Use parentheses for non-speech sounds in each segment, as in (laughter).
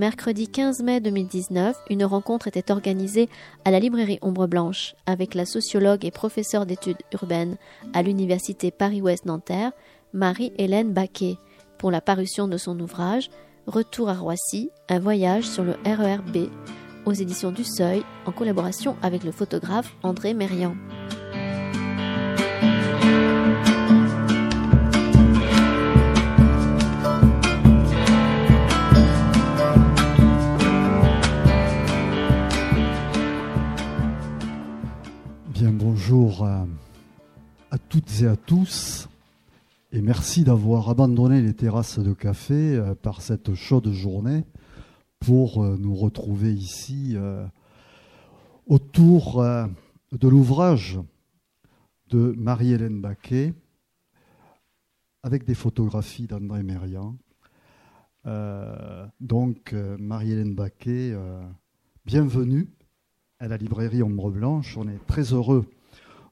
Mercredi 15 mai 2019, une rencontre était organisée à la librairie Ombre Blanche avec la sociologue et professeure d'études urbaines à l'université Paris-Ouest Nanterre, Marie-Hélène Baquet, pour la parution de son ouvrage Retour à Roissy, un voyage sur le RERB aux éditions du Seuil en collaboration avec le photographe André Mérian. bonjour à, toutes et à tous et merci d'avoir abandonné les terrasses de café euh, par cette chaude journée pour euh, nous retrouver ici euh, autour de l'ouvrage de Marie-Hélène Baquet avec des photographies d'André Mérian. donc Marie-Hélène Baquet, bienvenue à la librairie Ombre Blanche. On est très heureux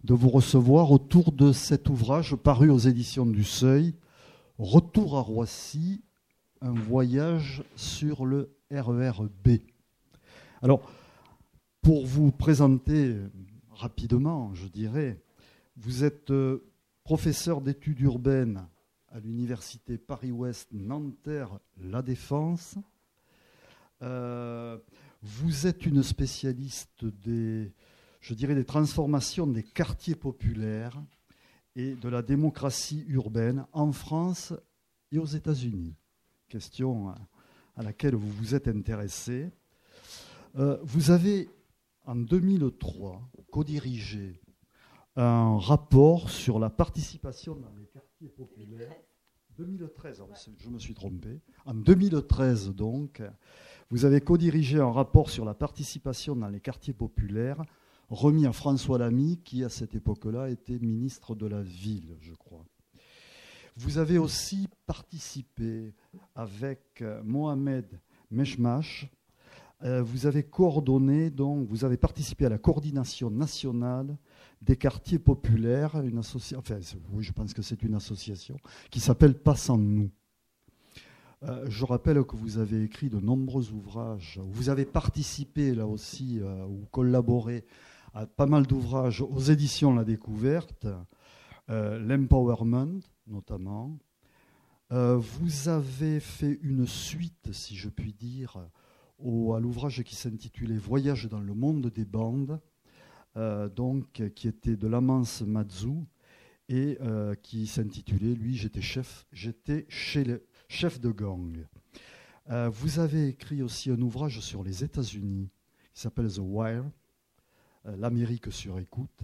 de vous recevoir autour de cet ouvrage paru aux éditions du Seuil, Retour à Roissy, un voyage sur le RERB. Alors, pour vous présenter rapidement, je dirais, vous êtes euh, professeur d'études urbaines à l'université Paris-Ouest Nanterre-La Défense. Euh, vous êtes une spécialiste des, je dirais, des transformations des quartiers populaires et de la démocratie urbaine en France et aux États-Unis. Question à laquelle vous vous êtes intéressé. Euh, vous avez, en 2003, co-dirigé un rapport sur la participation dans les quartiers populaires. 2013, je me suis trompé. En 2013, donc, vous avez co-dirigé un rapport sur la participation dans les quartiers populaires remis à François Lamy, qui à cette époque-là était ministre de la Ville, je crois. Vous avez aussi participé avec euh, Mohamed Meshmash. Euh, vous avez coordonné, donc, vous avez participé à la coordination nationale des quartiers populaires, une association, enfin, oui, je pense que c'est une association qui s'appelle Passant nous. Euh, je rappelle que vous avez écrit de nombreux ouvrages, vous avez participé là aussi ou collaboré pas mal d'ouvrages aux éditions La Découverte, euh, l'Empowerment notamment. Euh, vous avez fait une suite, si je puis dire, au, à l'ouvrage qui s'intitulait Voyage dans le monde des bandes, euh, donc, qui était de Lamance Mazou et qui s'intitulait, lui, j'étais chef, j'étais chez chef de gang. vous avez écrit aussi un ouvrage sur les États-Unis qui s'appelle The Wire, L'Amérique sur écoute.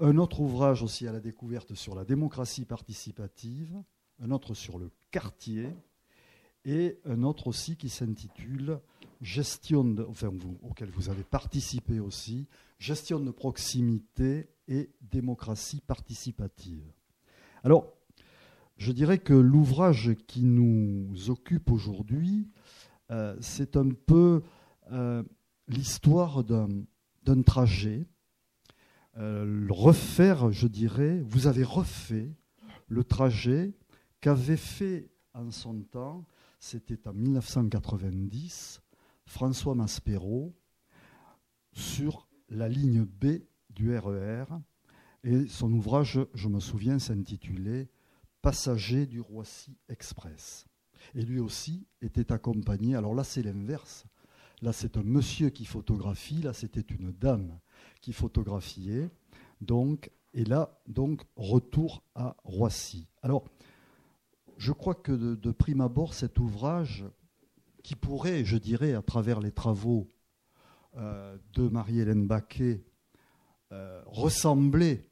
Un autre ouvrage aussi à la découverte sur la démocratie participative, un autre sur le quartier, et un autre aussi qui s'intitule Gestion de, enfin auquel vous avez participé aussi, Gestion de proximité et démocratie participative. Alors, je dirais que l'ouvrage qui nous occupe aujourd'hui, euh, c'est un peu euh, l'histoire d'un d'un trajet, euh, refaire, je dirais, vous avez refait le trajet qu'avait fait en son temps, c'était en 1990, François Maspero sur la ligne B du RER. E Et son ouvrage, je me souviens, s'intitulait Passager du Roissy Express. Et lui aussi était accompagné, alors là c'est l'inverse, Là, c'est un monsieur qui photographie. Là, c'était une dame qui photographiait. Donc, et là, donc, retour à Roissy. Alors, je crois que de, prime abord, cet ouvrage, qui pourrait, je dirais, à travers les travaux euh, de Marie-Hélène Baquet, euh, ressembler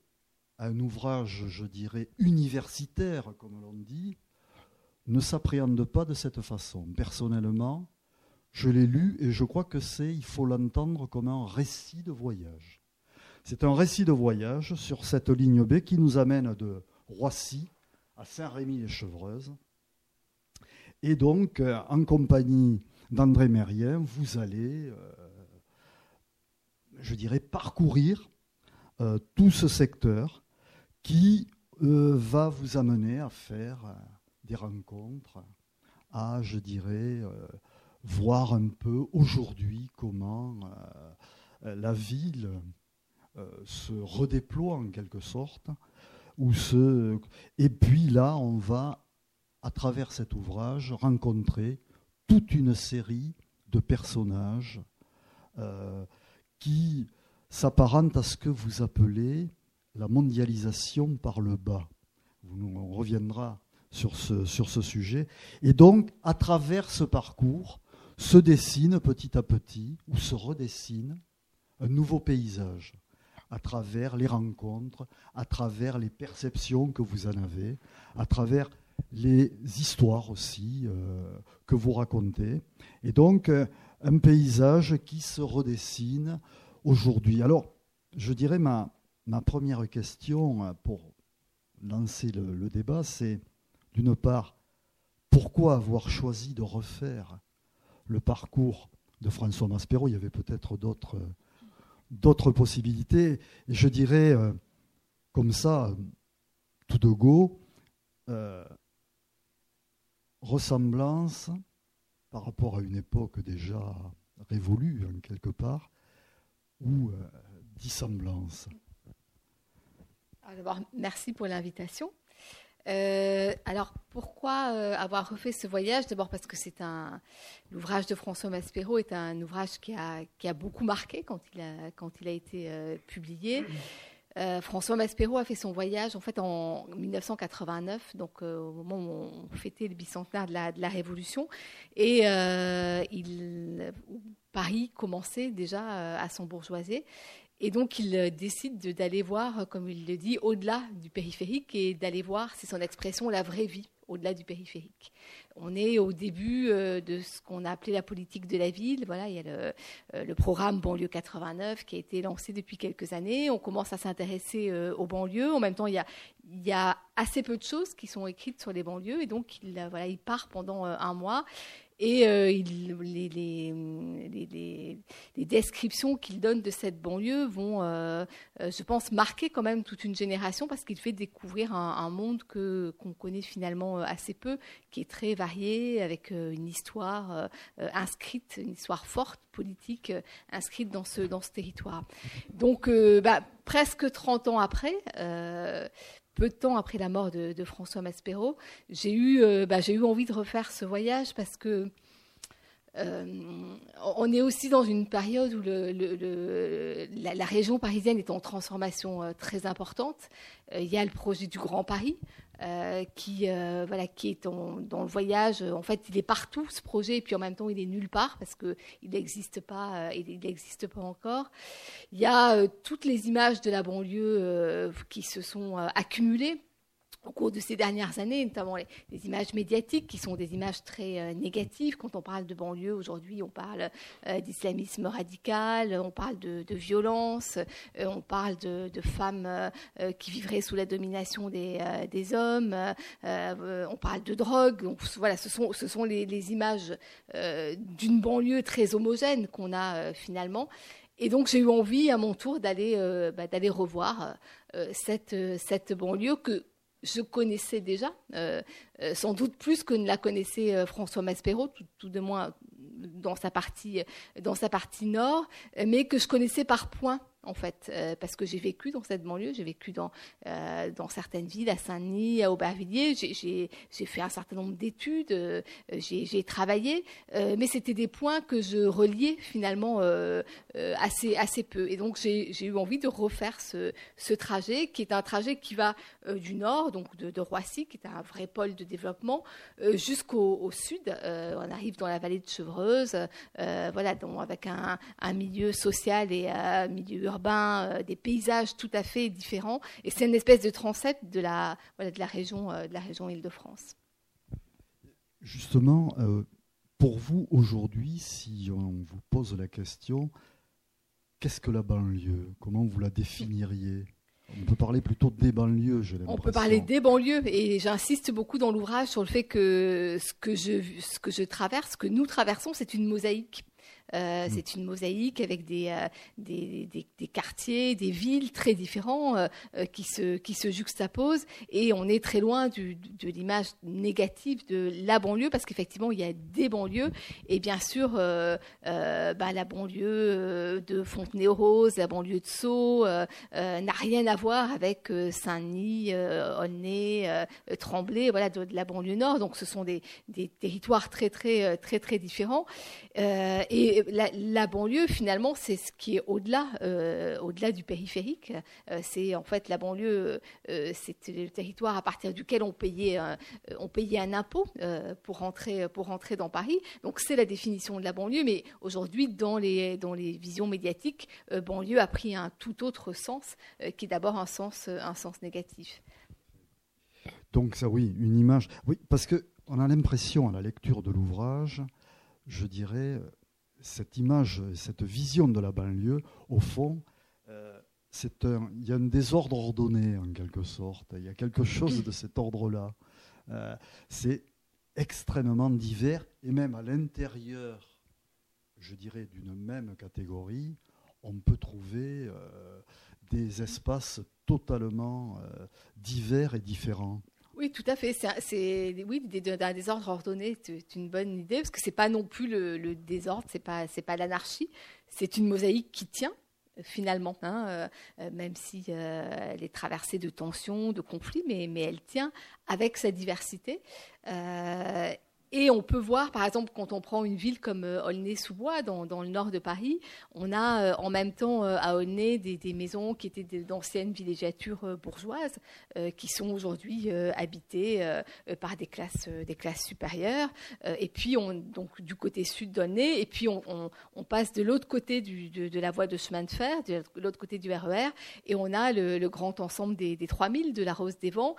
à un ouvrage, je dirais, universitaire, comme l'on dit, ne s'appréhende pas de cette façon. Personnellement, je l'ai lu et je crois que c'est, il faut l'entendre comme un récit de voyage. C'est un récit de voyage sur cette ligne B qui nous amène de Roissy à Saint-Rémy-les-Chevreuses. Et donc, en compagnie d'André Mérien, vous allez, je dirais, parcourir tout ce secteur qui va vous amener à faire des rencontres, à, je dirais, voir un peu aujourd'hui comment euh, la ville euh, se redéploie en quelque sorte. Ou se... Et puis là, on va, à travers cet ouvrage, rencontrer toute une série de personnages euh, qui s'apparentent à ce que vous appelez la mondialisation par le bas. On reviendra sur ce, sur ce sujet. Et donc, à travers ce parcours, se dessine petit à petit, ou se redessine, un nouveau paysage à travers les rencontres, à travers les perceptions que vous en avez, à travers les histoires aussi euh, que vous racontez. Et donc, euh, un paysage qui se redessine aujourd'hui. Alors, je dirais ma, première question euh, pour lancer le débat, c'est d'une part, pourquoi avoir choisi de refaire le parcours de François Maspero, il y avait peut-être d'autres, possibilités. Et je dirais, euh, comme ça, tout de go, euh, ressemblance par rapport à une époque déjà révolue, en quelque part, ou euh, dissemblance. Merci pour l'invitation. Euh, alors pourquoi euh, avoir refait ce voyage? D'abord parce que c'est un l'ouvrage de François Maspero est un ouvrage qui a, qui a beaucoup marqué quand il a, quand il a été euh, publié. François Maspero a fait son voyage en fait en 1989, donc au moment où on fêtait le bicentenaire de la, Révolution, et Paris commençait déjà à s'embourgeoiser. Et donc, il euh, décide d'aller voir, euh, comme il le dit, au-delà du périphérique et d'aller voir, c'est son expression, la vraie vie au-delà du périphérique. On est au début euh, de ce qu'on a appelé la politique de la ville. Voilà, il y a le, programme Banlieue 89 qui a été lancé depuis quelques années. On commence à s'intéresser aux banlieues. En même temps, il y, a, assez peu de choses qui sont écrites sur les banlieues. Et donc, il, il part pendant un mois et euh, il, les, descriptions qu'il donne de cette banlieue vont, euh, euh, je pense, marquer quand même toute une génération parce qu'il fait découvrir un, monde qu'on connaît finalement assez peu, qui est très varié, avec une histoire inscrite, une histoire forte, politique, inscrite dans ce, dans ce territoire. Donc, bah, presque 30 ans après, peu de temps après la mort de, François Maspero, j'ai eu, euh, bah, j'ai eu envie de refaire ce voyage parce que euh, on est aussi dans une période où la, région parisienne est en transformation euh, très importante. il y a le projet du Grand Paris, euh, qui, euh, voilà, qui est dans le voyage. En fait, il est partout ce projet, et puis en même temps, il est nulle part parce qu'il n'existe pas, euh, il n'existe pas encore. Il y a toutes les images de la banlieue qui se sont accumulées au cours de ces dernières années, notamment les, images médiatiques qui sont des images très euh, négatives. Quand on parle de banlieue aujourd'hui, on parle euh, d'islamisme radical, on parle de, violence, euh, on parle de, femmes qui vivraient sous la domination des, hommes, on parle de drogue. Voilà, ce sont, ce sont les, les images d'une banlieue très homogène qu'on a finalement. Et donc j'ai eu envie à mon tour d'aller bah, d'aller revoir cette, cette banlieue que je connaissais déjà, euh, euh, sans doute plus que ne la connaissait euh, François Maspero, tout, de moins dans sa partie, dans sa partie nord, mais que je connaissais par points en fait, euh, parce que j'ai vécu dans cette banlieue, j'ai vécu dans, euh, dans certaines villes, à Saint-Denis, à Aubervilliers, j'ai fait un certain nombre d'études, euh, j'ai travaillé, mais c'était des points que je reliais finalement assez, assez peu. Et donc j'ai eu envie de refaire ce, ce, trajet, qui est un trajet qui va du nord, donc de, Roissy, qui est un vrai pôle de développement, jusqu'au sud. on arrive dans la vallée de Chevreuse, voilà, donc avec un, un, milieu social et un milieu euh, des paysages tout à fait différents. Et c'est une espèce de transept de la, de la région, euh, de la région Île-de-France. Justement, euh, pour vous aujourd'hui, si on vous pose la question, qu'est-ce que la banlieue? Comment vous la définiriez? On peut parler plutôt des banlieues, je On peut parler des banlieues, et j'insiste beaucoup dans l'ouvrage sur le fait que ce que je, ce que je traverse, ce que nous traversons, c'est une mosaïque. Euh, mm. C'est une mosaïque avec euh, des, des, quartiers, des villes très différents euh, qui, se, qui se juxtaposent. Et on est très loin de l'image négative de la banlieue, parce qu'effectivement, il y a des banlieues. Et bien sûr, bah, la banlieue de Fontenay-aux-Roses, la banlieue de Sceaux, n'a rien à voir avec Saint-Denis, Aulnay, Tremblay, voilà, de, de, la banlieue nord. Donc, ce sont des, territoires très, très, très, très différents. et la, banlieue, finalement, c'est ce qui est au-delà, euh, au-delà du périphérique. Euh, c'est en fait la banlieue, euh, c'est le territoire à partir duquel on payait, on payait un impôt pour rentrer, pour dans Paris. Donc c'est la définition de la banlieue. Mais aujourd'hui, dans les, dans les visions médiatiques, banlieue a pris un tout autre sens, qui est d'abord un sens, un sens négatif. Donc ça, oui, une image. Oui, parce que on a l'impression à la lecture de l'ouvrage, je dirais, cette image, cette vision de la banlieue, au fond, euh, il y a un désordre ordonné en quelque sorte. Il y a quelque chose de cet ordre-là. Euh, c'est extrêmement divers et même à l'intérieur, je dirais, d'une même catégorie, on peut trouver euh, des espaces totalement divers et différents. Oui, tout à fait. C'est oui, d'un désordre ordonné, c'est une bonne idée parce que c'est pas non plus le, désordre, c'est pas c'est pas l'anarchie, c'est une mosaïque qui tient finalement, hein, euh, euh, même si euh, elle est traversée de tensions, de conflits, mais, mais elle tient avec sa diversité. Et on peut voir, par exemple, quand on prend une ville comme euh, Aulnay-sous-Bois, dans, le nord de Paris, on a euh, en même temps euh, à Aulnay des, maisons qui étaient d'anciennes villégiatures bourgeoises, qui sont aujourd'hui habitées par des classes, des classes supérieures. et puis, on, donc, du côté sud d'Aulnay, et puis on, passe de l'autre côté de, la voie de chemin de fer, de l'autre côté du RER, e et on a le, grand ensemble des, des 3000 de la Rose des Vents,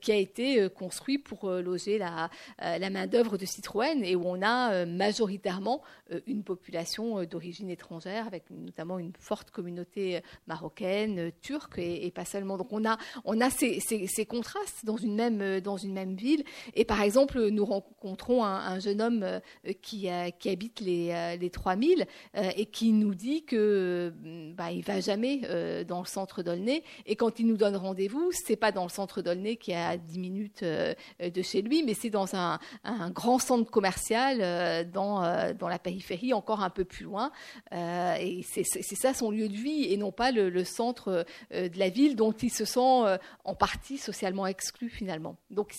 qui a été construit pour loger la, la main-d'œuvre de Citroën et où on a euh, majoritairement euh, une population euh, d'origine étrangère, avec notamment une forte communauté marocaine, turque et, pas seulement. Donc on a, on a ces, ces, contrastes dans une, même, dans une même ville. Et par exemple, nous rencontrons un, jeune homme qui, qui habite les, les 3000 et qui nous dit que bah, il va jamais dans le centre d'Aulnay. Et quand il nous donne rendez-vous, c'est pas dans le centre d'Aulnay qui est à 10 minutes de chez lui, mais c'est dans un, un grand centre commercial euh, dans, euh, dans la périphérie, encore un peu plus loin. Euh, et c'est ça son lieu de vie et non pas le, centre de la ville dont il se sent en partie socialement exclu finalement. Donc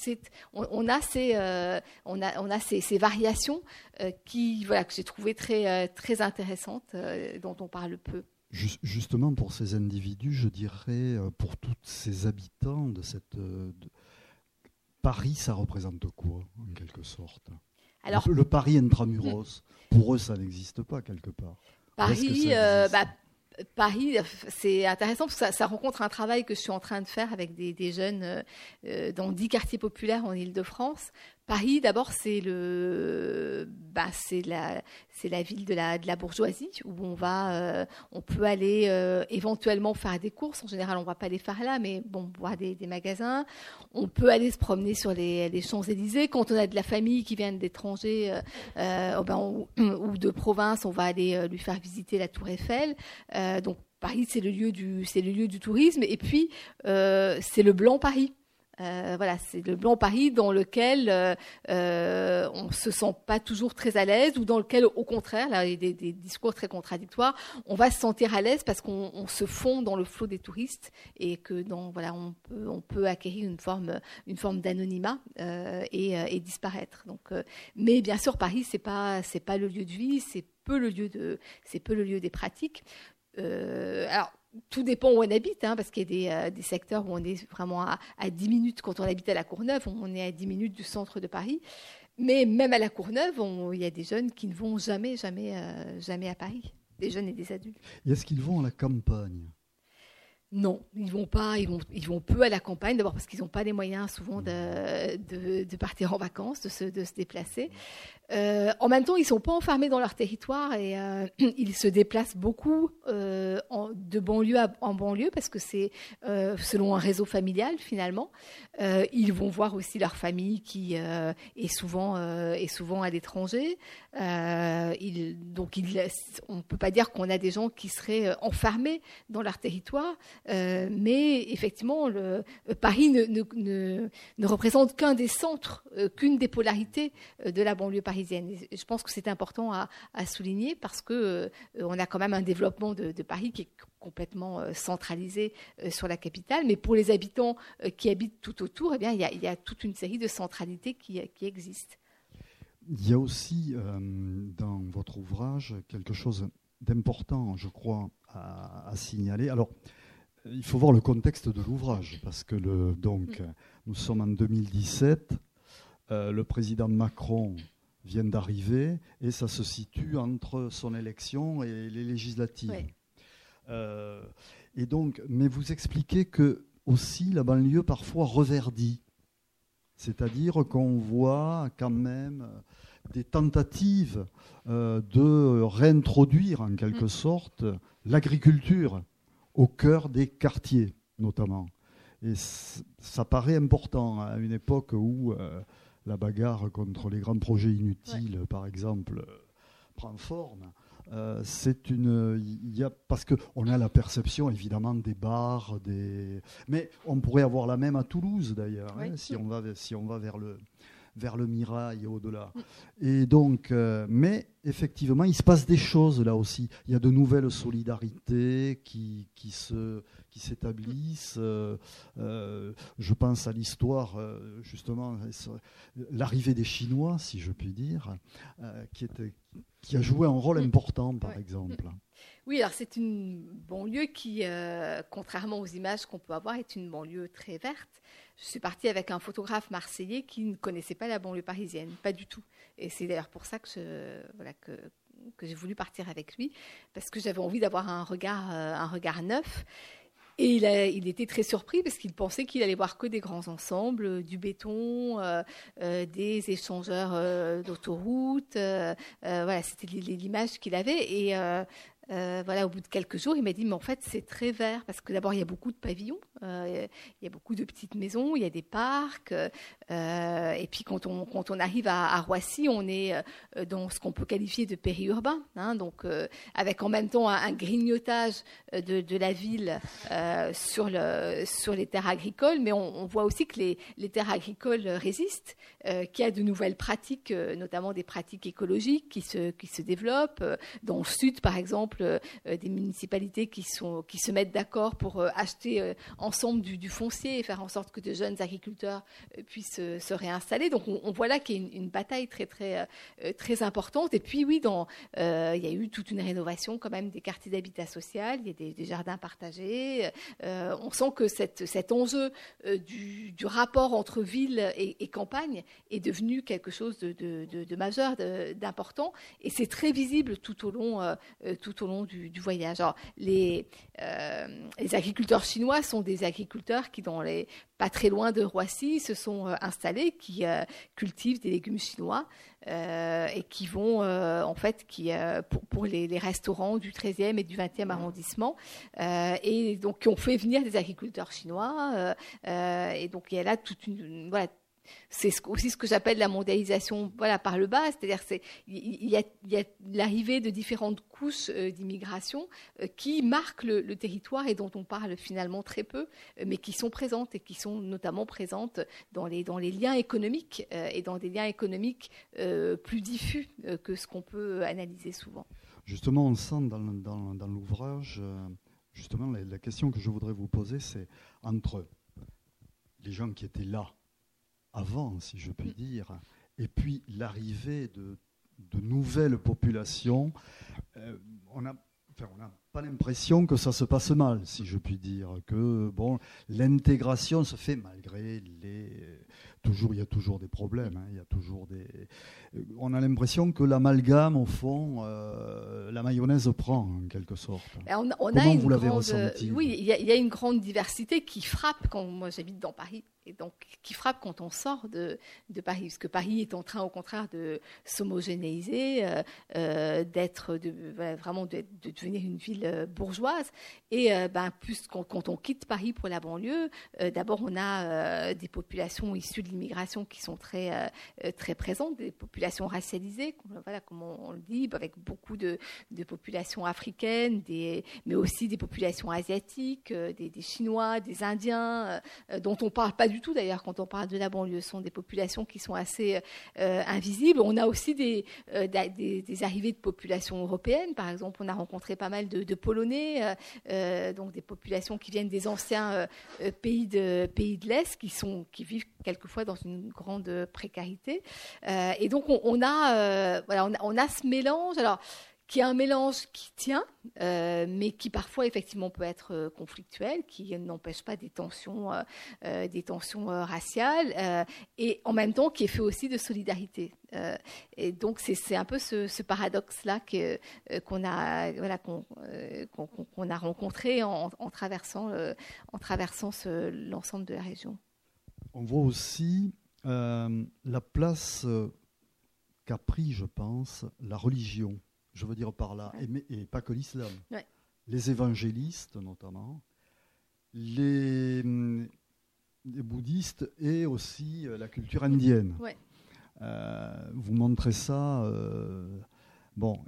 on, on, a ces, on a, on a ces, ces variations qui, voilà, que j'ai trouvé très, très intéressantes, dont on parle peu. Justement, pour ces individus, je dirais, pour tous ces habitants de cette, Paris, ça représente quoi, en quelque sorte? Alors, le, Paris intramuros, pour eux, ça n'existe pas quelque part. Paris, euh, bah, Paris, c'est intéressant parce que ça, rencontre un travail que je suis en train de faire avec des, jeunes euh, euh, dans dix quartiers populaires en Ile-de-France. Paris, d'abord, c'est le, bah, c'est la, c'est la ville de la, de la bourgeoisie où on va, euh, on peut aller éventuellement faire des courses. En général, on va pas les faire là, mais bon, voir des, magasins. On peut aller se promener sur les, Champs Élysées. Quand on a de la famille qui vient d'étrangers oh ben, ou, de province, on va aller lui faire visiter la Tour Eiffel. Euh, donc Paris, c'est le lieu du, c'est le lieu du tourisme. Et puis, euh, c'est le blanc Paris. Euh, voilà, c'est le blanc Paris dans lequel euh, on se sent pas toujours très à l'aise ou dans lequel, au contraire, là, il y a des, discours très contradictoires, on va se sentir à l'aise parce qu'on se fond dans le flot des touristes et que voilà, on peut, acquérir une forme, une forme d'anonymat et, disparaître. Donc, mais bien sûr, Paris, c'est pas, c'est pas le lieu de vie, c'est peu le lieu de, peu le lieu des pratiques. Euh, alors, tout dépend où on habite, hein, parce qu'il y a des, euh, secteurs où on est vraiment à, 10 minutes. Quand on habite à la Courneuve, on est à 10 minutes du centre de Paris. Mais même à la Courneuve, il y a des jeunes qui ne vont jamais, jamais, euh, jamais à Paris. Des jeunes et des adultes. est-ce qu'ils vont à la campagne non, ils vont pas, ils vont, ils peu à la campagne, d'abord parce qu'ils n'ont pas les moyens souvent de, partir en vacances, de se, déplacer. Euh, en même temps, ils sont pas enfermés dans leur territoire et euh, (clears throat) ils se déplacent beaucoup euh, de banlieue en banlieue parce que c'est selon un réseau familial finalement. ils vont voir aussi leur famille qui est souvent à l'étranger. donc, il, on peut pas dire qu'on a des gens qui seraient enfermés dans leur territoire, mais effectivement, le, Paris ne, représente qu'un des centres, qu'une des polarités de la banlieue parisienne je pense que c'est important à, souligner parce que euh, on a quand même un développement de, Paris qui est complètement euh, centralisé euh, sur la capitale, mais pour les habitants qui habitent tout autour, eh bien, il, y a, toute une série de centralités qui, qui existent. Il y a aussi dans votre ouvrage quelque chose d'important, je crois, à, signaler. Alors, il faut voir le contexte de l'ouvrage, parce que le, donc, mm. nous sommes en 2017. le président Macron viennent d'arriver et ça se situe entre son élection et les législatives. Euh, et donc, mais vous expliquez que aussi la banlieue parfois reverdit, c'est-à-dire qu'on voit quand même des tentatives euh, de réintroduire en quelque mm. sorte l'agriculture au cœur des quartiers notamment. Et ça paraît important à une époque où euh, la bagarre contre les grands projets inutiles, par exemple, euh, prend forme. Euh, c'est une, y a parce que on a la perception évidemment des bars, des, mais on pourrait avoir la même à Toulouse d'ailleurs, hein, si on va si on va vers le vers le Mirail et au-delà. Et donc, euh, mais effectivement, il se passe des choses là aussi. Il y a de nouvelles solidarités qui, qui se qui s'établissent. Euh, euh, je pense à l'histoire, justement, l'arrivée des Chinois, si je puis dire, qui, était, qui a joué un rôle important, par exemple. Oui, alors c'est une banlieue qui, contrairement aux images qu'on peut avoir, est une banlieue très verte je suis partie avec un photographe marseillais qui ne connaissait pas la banlieue parisienne, pas du tout. Et c'est d'ailleurs pour ça que, que, j'ai voulu partir avec lui, parce que j'avais envie d'avoir un regard, euh, un regard neuf. Et il, était très surpris parce qu'il pensait qu'il allait voir que des grands ensembles, euh, du béton, euh, des échangeurs d'autoroutes. voilà, c'était l'image qu'il avait. Et euh, voilà, au bout de quelques jours, il m'a dit, mais en fait, c'est très vert, parce que d'abord, il y a beaucoup de pavillons, euh, il y a beaucoup de petites maisons, il y a des parcs, euh, et puis quand on, quand on arrive à, Roissy, on est dans ce qu'on peut qualifier de périurbain, hein, donc avec en même temps un, grignotage de, la ville sur, le, sur les terres agricoles, mais on, voit aussi que les terres agricoles résistent, qu'il y a de nouvelles pratiques, notamment des pratiques écologiques qui se, qui se développent. Dans le sud, par exemple, euh, des municipalités qui, sont, qui se mettent d'accord pour euh, acheter euh, ensemble du, foncier et faire en sorte que de jeunes agriculteurs puissent se réinstaller. Donc on, voit là qu'il y a une, bataille très très très importante. Et puis oui, dans, il y a eu toute une rénovation quand même des quartiers d'habitat social. Il y a des, jardins partagés. on sent que cette, cet enjeu du, rapport entre ville et, campagne est devenu quelque chose de, majeur, d'important. Et c'est très visible tout au long au long du, voyage. les, euh, les, agriculteurs chinois sont des agriculteurs qui, pas très loin de Roissy, se sont euh, installés, qui euh, cultivent des légumes chinois et qui vont, en fait, pour les, restaurants du 13e et du 20e arrondissement, et donc qui ont fait venir des agriculteurs chinois. et donc il y a là toute une, voilà, c'est aussi ce que j'appelle la mondialisation voilà, par le bas, c'est-à-dire qu'il y a, l'arrivée de différentes couches euh, d'immigration euh, qui marquent le, territoire et dont on parle finalement très peu, euh, mais qui sont présentes et qui sont notamment présentes dans les, dans les liens économiques et dans des liens économiques plus diffus que ce qu'on peut analyser souvent. Justement, on sent dans, dans l'ouvrage, justement, la question que je voudrais vous poser, c'est entre les gens qui étaient là avant, si je puis dire, et puis l'arrivée de, nouvelles populations, euh, on n'a pas l'impression que ça se passe mal, si je puis dire, que bon, l'intégration se fait malgré les, toujours, il y a toujours des problèmes. Hein. il y a toujours des. On a l'impression que l'amalgame, au fond, la mayonnaise prend en quelque sorte. On, Comment vous l'avez ressenti Oui, il y, y, a une grande diversité qui frappe quand moi j'habite dans Paris et donc qui frappe quand on sort de, de, Paris, parce que Paris est en train, au contraire, de s'homogénéiser, euh, euh, d'être de, vraiment de, devenir une ville euh, bourgeoise. Et ben, plus quand, on quitte Paris pour la banlieue, d'abord on a des populations issues de l'immigration qui sont très très présentes, des populations racialisées, voilà, comme on, le dit, avec beaucoup de, de populations africaines, mais aussi des populations asiatiques, des, des Chinois, des Indiens, dont on parle pas du tout d'ailleurs quand on parle de la banlieue. Ce sont des populations qui sont assez euh, invisibles. On a aussi euh, des, arrivées de populations européennes. Par exemple, on a rencontré pas mal de, Polonais, euh, donc des populations qui viennent des anciens pays de, pays de l'Est, qui, qui vivent quelquefois dans une grande précarité. et donc, on, a, voilà, on, a, ce mélange. Alors, qui est un mélange qui tient, euh, mais qui parfois effectivement peut être euh, conflictuel, qui n'empêche pas des tensions, euh, des tensions raciales, et en même temps qui est fait aussi de solidarité. et donc c'est un peu ce, paradoxe-là qu'on a, voilà, qu'on a rencontré en, traversant, en traversant l'ensemble de la région. On voit aussi la place qu'a pris, je pense, la religion je veux dire par là, et, pas que l'islam. Les évangélistes notamment, les, bouddhistes et aussi euh, la culture indienne. Euh, vous montrez ça. Euh, bon,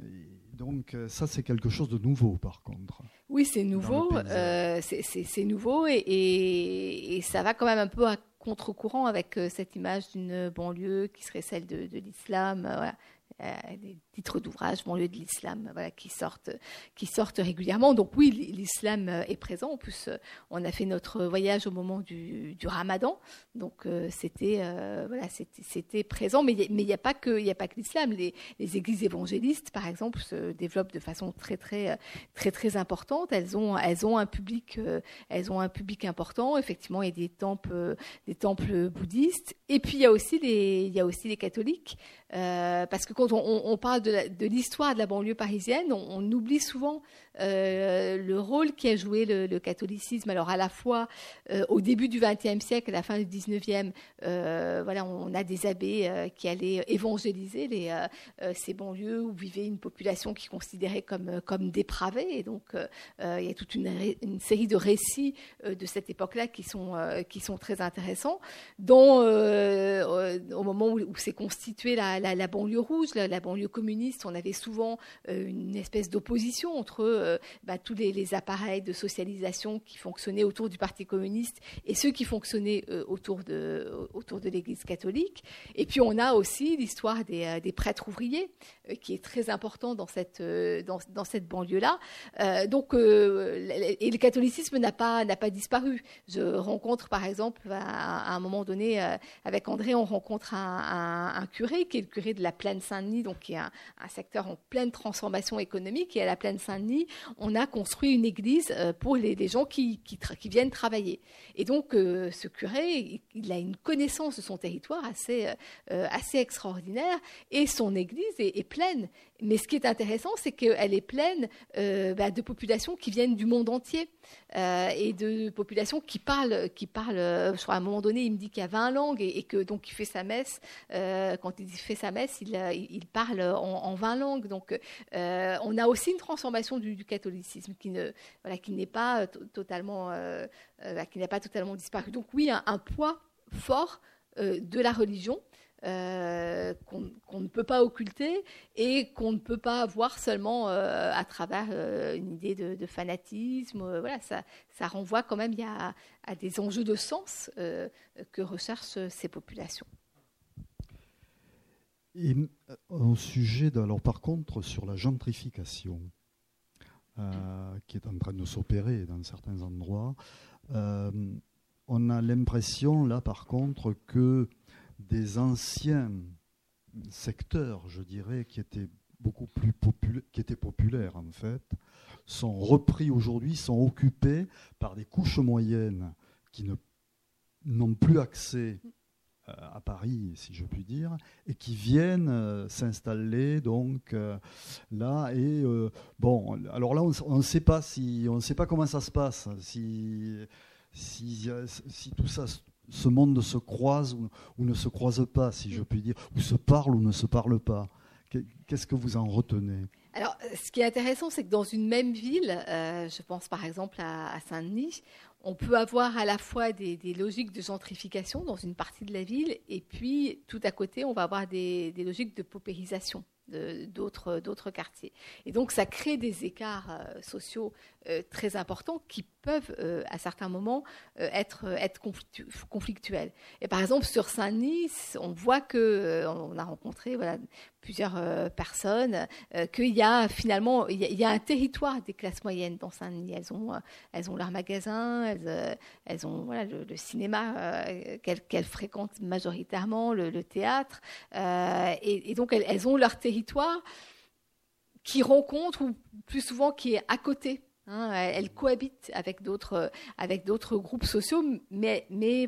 donc ça c'est quelque chose de nouveau par contre. Oui, c'est nouveau. c'est nouveau et, et, ça va quand même un peu à contre-courant avec cette image d'une banlieue qui serait celle de, l'islam. Voilà. Euh, des titres d'ouvrages, lieu de l'islam, voilà, qui sortent, qui sortent régulièrement. Donc oui, l'islam euh, est présent. En plus, euh, on a fait notre voyage au moment du, Ramadan, donc c'était, voilà, c'était présent. Mais il n'y a pas que, a pas que l'islam. Les, les, églises évangélistes, par exemple, se développent de façon très, très, très, très importante. Elles ont, elles ont un public, elles ont un public important. Effectivement, il y a des temples, des temples bouddhistes. Et puis il y a aussi les, il y a aussi les catholiques, parce que quand on, parle de l'histoire de, la banlieue parisienne, on, oublie souvent euh, le rôle qui a joué le, catholicisme. Alors à la fois euh, au début du XXe siècle, à la fin du XIXe, euh, voilà, on a des abbés qui allaient évangéliser ces banlieues où vivait une population qui considérait comme, dépravée. Et donc il y a toute une, série de récits de cette époque-là qui sont très intéressants, dont au moment où, s'est constituée la, la banlieue rouge, la, banlieue communiste, on avait souvent euh, une espèce d'opposition entre euh, bah, tous les, appareils de socialisation qui fonctionnaient autour du Parti communiste et ceux qui fonctionnaient euh, autour de, autour de l'Église catholique. Et puis on a aussi l'histoire des, prêtres ouvriers, qui est très important dans cette, dans, cette banlieue-là. donc, et le catholicisme n'a pas, pas disparu. Je rencontre par exemple, à, un moment donné, avec André, on rencontre un, un curé qui est le curé de la Plaine Saint-Denis, donc qui est un, secteur en pleine transformation économique. Et à la Plaine Saint-Denis, on a construit une église euh, pour les, gens qui, viennent travailler. Et donc, euh, ce curé, il a une connaissance de son territoire assez, euh, assez extraordinaire. Et son église est pleine. Mais ce qui est intéressant, c'est qu'elle est pleine euh, bah, de populations qui viennent du monde entier euh, et de populations qui parlent, qui parlent. Euh, je crois à un moment donné, il me dit qu'il y a 20 langues et, que donc il fait sa messe. quand il fait sa messe, il, parle en, 20 langues. Donc, on a aussi une transformation du, catholicisme qui ne, voilà, qui n'est pas totalement, qui n'est pas totalement disparu. Donc oui, un poids fort de la religion. Euh, qu'on ne peut pas occulter et qu'on ne peut pas voir seulement euh, à travers euh, une idée de, fanatisme. voilà, ça, ça, renvoie quand même à, des enjeux de sens que recherchent ces populations. Et au sujet, alors par contre, sur la gentrification qui est en train de s'opérer dans certains endroits, on a l'impression là par contre que des anciens secteurs, je dirais, qui étaient beaucoup plus populaires, qui étaient populaires en fait, sont repris aujourd'hui, sont occupés par des couches moyennes qui n'ont plus accès à Paris, si je puis dire, et qui viennent s'installer donc là. Et bon, alors là, on ne sait pas si, on sait pas comment ça se passe, si, si, si tout ça ce monde se croise ou, ne se croise pas, si je puis dire, ou se parle ou ne se parle pas. Qu'est-ce que vous en retenez? Alors, ce qui est intéressant, c'est que dans une même ville, euh, je pense par exemple à, Saint-Denis, on peut avoir à la fois des, logiques de gentrification dans une partie de la ville, et puis tout à côté, on va avoir des, des logiques de paupérisation d'autres quartiers. Et donc ça crée des écarts euh, sociaux très importants qui peuvent euh, à certains moments être être conflictuels. Et par exemple sur Saint-Denis, on voit que on a rencontré plusieurs personnes qu'il y a finalement il y a, un territoire des classes moyennes dans Saint-Denis. Elles ont elles ont leur magasin, elles, elles ont voilà le, cinéma qu'elles fréquentent majoritairement, le, théâtre, et, donc elles, ont leur territoire qui rencontre, ou plus souvent qui est à côté. Hein, elle, cohabite avec d'autres d'autres groupes sociaux, mais mais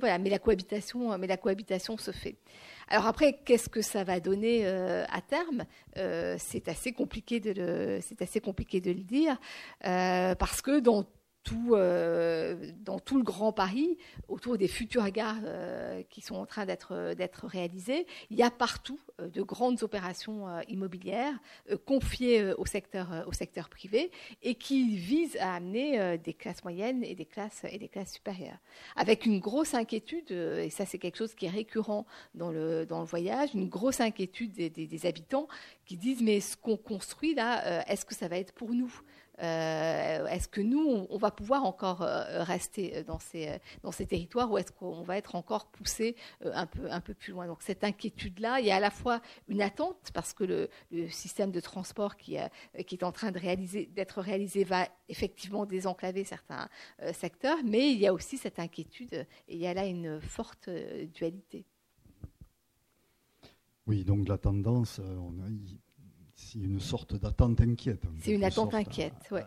la cohabitation se fait. Alors après, qu'est-ce que ça va donner euh, à terme? Euh, C'est assez compliqué de le dire euh, parce que dans euh, dans tout le Grand Paris, autour des futures gares euh, qui sont en train d'être, d'être réalisées, il y a partout euh, de grandes opérations immobilières confiées au secteur, privé et qui visent à amener des classes moyennes et des classes, et des classes supérieures. Avec une grosse inquiétude, et ça c'est quelque chose qui est récurrent dans le, voyage, une grosse inquiétude des, habitants qui disent mais ce qu'on construit là, est-ce que ça va être pour nous? euh, est-ce que nous, on, va pouvoir encore euh, rester dans ces, dans ces territoires ou est-ce qu'on va être encore poussé euh, un, peu, un peu plus loin? Donc cette inquiétude-là, il y a à la fois une attente parce que le, système de transport qui, qui est en train d'être réalisé va effectivement désenclaver certains secteurs, mais il y a aussi cette inquiétude et il y a là une forte dualité. Oui, donc la tendance, on a, c'est une sorte d'attente inquiète. C'est une attente inquiète, oui.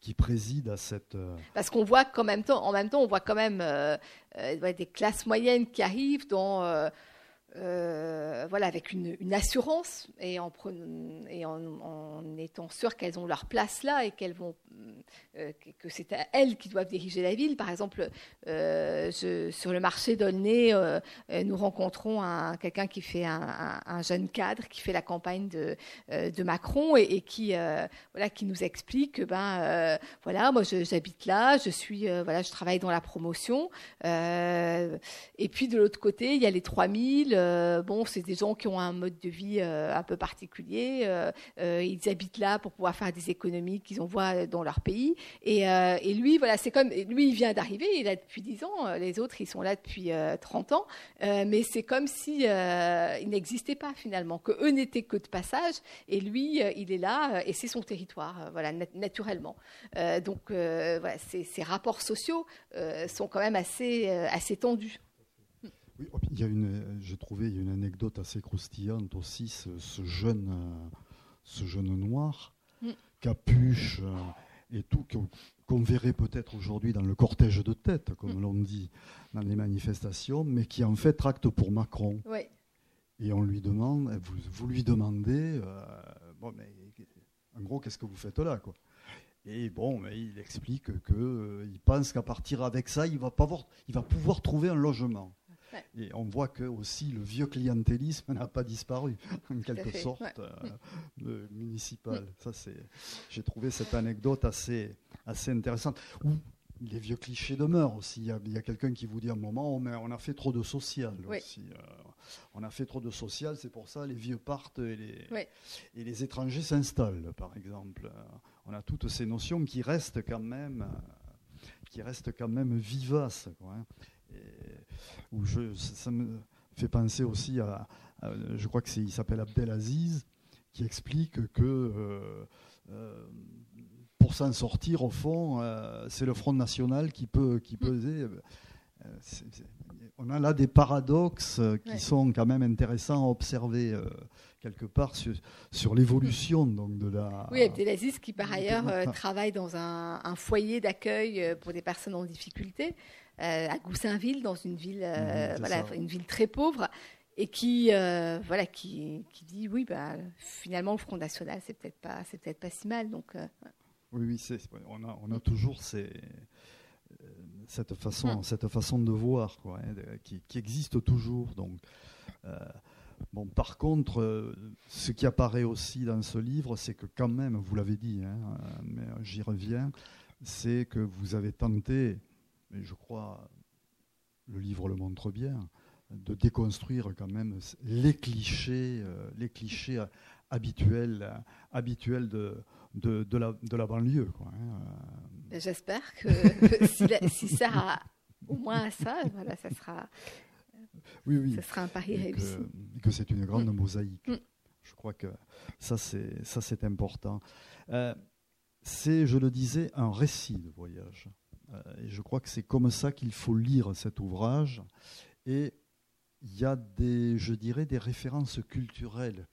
Qui, préside à cette. Euh, Parce qu'on voit qu'en même temps, en même temps, on voit quand même euh, euh, des classes moyennes qui arrivent dans euh, voilà, avec une, assurance et, en, étant sûr qu'elles ont leur place là et qu'elles vont, euh, que c'est elles qui doivent diriger la ville. Par exemple, euh, sur le marché d'Aulnay, nous rencontrons quelqu'un qui fait un, jeune cadre qui fait la campagne de, de Macron et, qui, voilà, qui nous explique que ben, voilà, moi j'habite là, je suis, voilà, je travaille dans la promotion. et puis de l'autre côté, il y a les 3000 euh, bon, c'est des gens qui ont un mode de vie euh, un peu particulier. Euh, ils habitent là pour pouvoir faire des économies qu'ils envoient dans leur pays. Et, lui, voilà, c'est comme lui, il vient d'arriver, il est là depuis 10 ans. Les autres, ils sont là depuis 30 ans. mais c'est comme si il n'existait pas finalement, que eux n'étaient que de passage. Et lui, il est là et c'est son territoire, voilà, naturellement. donc, ces, rapports sociaux sont quand même assez, assez tendus. Oui, oh, il y a une, j'ai trouvé une anecdote assez croustillante aussi, ce, jeune, euh, ce jeune noir, mm. capuche euh, et tout, qu'on verrait peut-être aujourd'hui dans le cortège de tête, comme mm. l'on dit dans les manifestations, mais qui en fait tracte pour Macron. Et on lui demande, vous, vous lui demandez, euh, bon, mais en gros, qu'est-ce que vous faites là, quoi? Et bon, mais il explique qu'il pense qu'à partir avec ça, il va, pas il va pouvoir trouver un logement. Et on voit que aussi le vieux clientélisme n'a pas disparu, (laughs) en quelque sorte, euh, municipal. Mm. Ça, c'est, j'ai trouvé cette anecdote assez, assez intéressante. Où les vieux clichés demeurent aussi. Il y a, quelqu'un qui vous dit à un moment, oh, on a fait trop de social aussi. Euh, on a fait trop de social, c'est pour ça les vieux partent et les, et les étrangers s'installent, par exemple. On a toutes ces notions qui restent quand même, qui restent quand même vivaces. Quoi, hein où je, ça me fait penser aussi à, je crois que c'est, il s'appelle Abdelaziz, qui explique que euh, euh, pour s'en sortir, au fond, euh, c'est le Front National qui peut, qui peut on a là des paradoxes qui sont quand même intéressants à observer quelque part sur, sur l'évolution donc de la. Oui, Abdelaziz qui par ailleurs travaille dans un, un foyer d'accueil pour des personnes en difficulté. À Goussainville, dans une ville, mmh, voilà, une ville très pauvre, et qui, voilà, qui, qui, dit oui, bah, finalement, le Front National, c'est peut-être pas, c'est peut-être pas si mal. Donc, oui, oui, on a, on a toujours ces cette façon, mmh. cette façon de voir quoi, hein, qui, qui, existe toujours. Donc, Bon, par contre, euh, ce qui apparaît aussi dans ce livre, c'est que quand même, vous l'avez dit, hein, euh, mais j'y reviens, c'est que vous avez tenté, et je crois le livre le montre bien, de déconstruire quand même les clichés, euh, les clichés habituels, habituels de, de, la, de la banlieue. Hein, J'espère que (laughs) si, ça a au moins à ça, voilà, ça sera oui, oui. Ce sera un pari réussi. Que, c'est une grande mm. mosaïque. Mm. Je crois que ça, c'est, ça, c'est important. Euh, c'est, je le disais, un récit de voyage. Euh, et je crois que c'est comme ça qu'il faut lire cet ouvrage. Et il y a des, je dirais, des références culturelles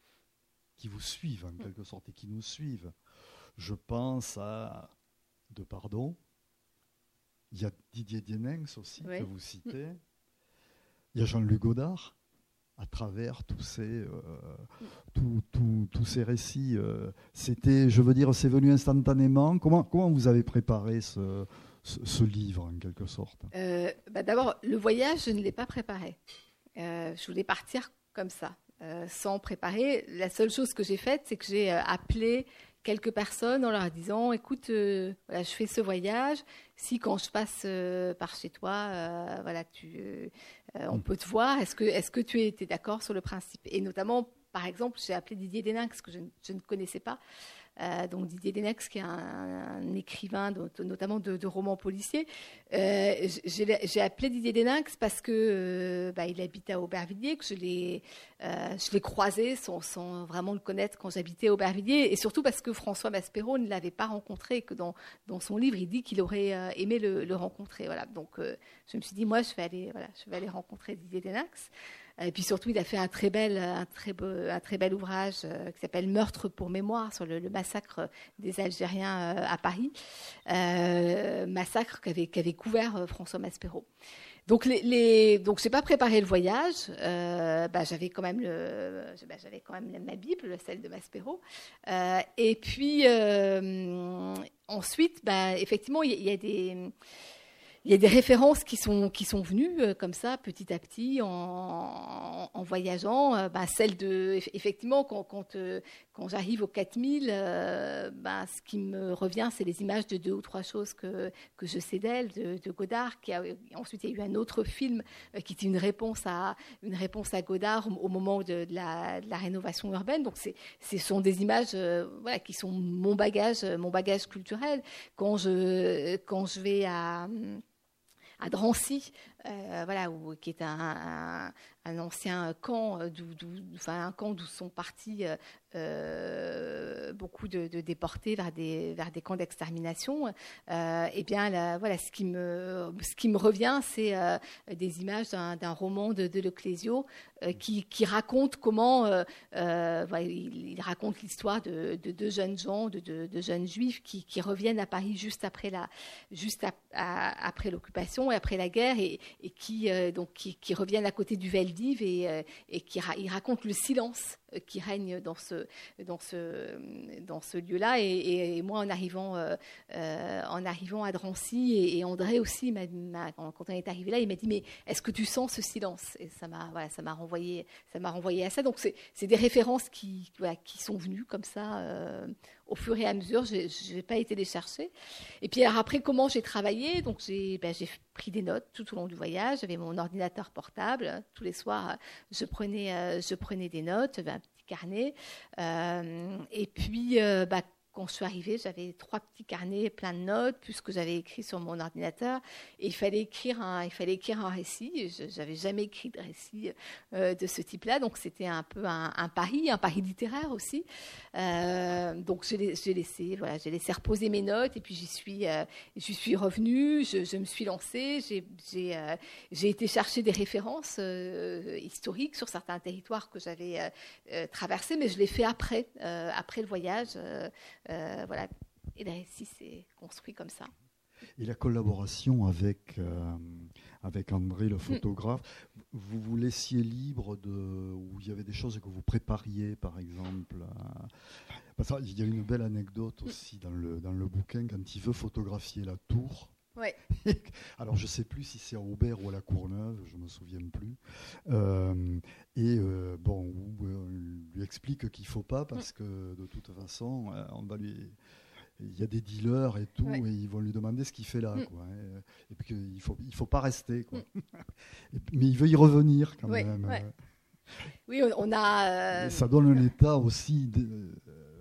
qui vous suivent en quelque sorte et qui nous suivent. Je pense à De Pardon. Il y a Didier Dienens aussi que vous citez. Il y a Jean-Luc Godard à travers tous ces, euh, tous ces récits. Euh, c'était, je veux dire, c'est venu instantanément. Comment, comment vous avez préparé ce, ce, livre, en quelque sorte euh, bah D'abord, le voyage, je ne l'ai pas préparé. je voulais partir comme ça, sans préparer. La seule chose que j'ai faite, c'est que j'ai appelé quelques personnes en leur disant écoute euh, voilà, je fais ce voyage si quand je passe euh, par chez toi euh, voilà tu on mm. peut te voir est-ce que est-ce que tu étais d'accord sur le principe? Et notamment par exemple j'ai appelé Didier Deninx que je, je, ne connaissais pas euh, donc Didier Denex, qui est un, écrivain notamment de, romans policiers. Euh, j'ai appelé Didier Denex parce que euh, bah, il habite à Aubervilliers, que je l'ai je croisé sans, vraiment le connaître quand j'habitais à Aubervilliers, et surtout parce que François Maspero ne l'avait pas rencontré, que dans, son livre il dit qu'il aurait aimé le, rencontrer. Voilà. Donc je me suis dit moi je vais aller voilà, je vais aller rencontrer Didier Denex. Et puis surtout, il a fait un très bel, un très beau, un très bel ouvrage euh, qui s'appelle Meurtre pour mémoire sur le, massacre des Algériens euh, à Paris, euh, massacre qu'avait qu'avait couvert François Maspero. Donc, les, les donc pas préparé le voyage. bah, j'avais quand même bah, quand même ma Bible, celle de Maspero. et puis ensuite, bah, effectivement, il y, a des il y a des références qui sont, qui sont venues euh, comme ça, petit à petit, en, voyageant. Euh, bah, celle de, effectivement, quand, quand, euh, quand j'arrive aux 4000, bah, ce qui me revient, c'est les images de deux ou trois choses que, que je sais d'elle, de, Godard. Qui ensuite, il y a eu un autre film qui était une réponse à, une réponse à Godard au, moment de, la, rénovation urbaine. Donc, ce sont des images qui sont mon bagage, mon bagage culturel. Quand je, quand je vais à à Drancy, euh, voilà, qui est un, ancien camp, euh, un camp d'où sont partis euh, euh, beaucoup de, déportés vers des camps d'extermination. Euh, eh bien, voilà, ce qui me revient, c'est des images d'un, roman de, de Leclésio qui, raconte comment il, raconte l'histoire de, deux jeunes gens, de, jeunes juifs qui, reviennent à Paris juste après l'occupation et après la guerre et, qui reviennent à côté du Vel et, euh, et qui il raconte le silence euh, qui règne dans ce, dans ce, dans ce lieu-là. Et, moi, en arrivant, euh, en arrivant à Drancy, et, André aussi, quand on est arrivé là, il m'a dit Mais est-ce que tu sens ce silence? Et ça m'a voilà, ça renvoyé, ça renvoyé à ça. Donc, c'est des références qui, qui sont venues comme ça au fur et à mesure. Je n'ai pas été les chercher. Et puis après, comment j'ai travaillé? Donc j'ai ben, pris des notes tout au long du voyage. J'avais mon ordinateur portable. Tous les soirs, je prenais, euh, je prenais des notes, un petit carnet. Euh, et puis, euh, bah, quand je suis arrivée, j'avais trois petits carnets pleins de notes, plus que j'avais écrit sur mon ordinateur. Et il fallait écrire un, il fallait écrire un récit. Je n'avais jamais écrit de récit euh, de ce type-là, donc c'était un peu un, pari, un pari littéraire aussi. Euh, donc j'ai laissé, voilà, laissé reposer mes notes et puis j'y suis, euh, suis revenue. Je, je, me suis lancée. J'ai euh, été chercher des références historiques sur certains territoires que j'avais traversés, mais je l'ai fait après, après le voyage. Euh, voilà. Et le récit s'est construit comme ça. Et la collaboration avec, euh, avec André, le photographe, vous vous laissiez libre de. où il y avait des choses que vous prépariez, par exemple. Il y a une belle anecdote aussi dans le, dans le bouquin, quand il veut photographier la tour. Ouais. (laughs) Alors je ne sais plus si c'est à Aubert ou à la Courneuve, je ne me souviens plus. Euh, et euh, bon, on lui explique qu'il ne faut pas parce que de toute façon, on va lui il y a des dealers et tout, et ils vont lui demander ce qu'il fait là. Mm. Quoi, et, puis qu'il ne faut, il faut pas rester. Quoi. Mm. (laughs) mais il veut y revenir quand même. Euh. Oui, on a. Ça donne un état aussi. De,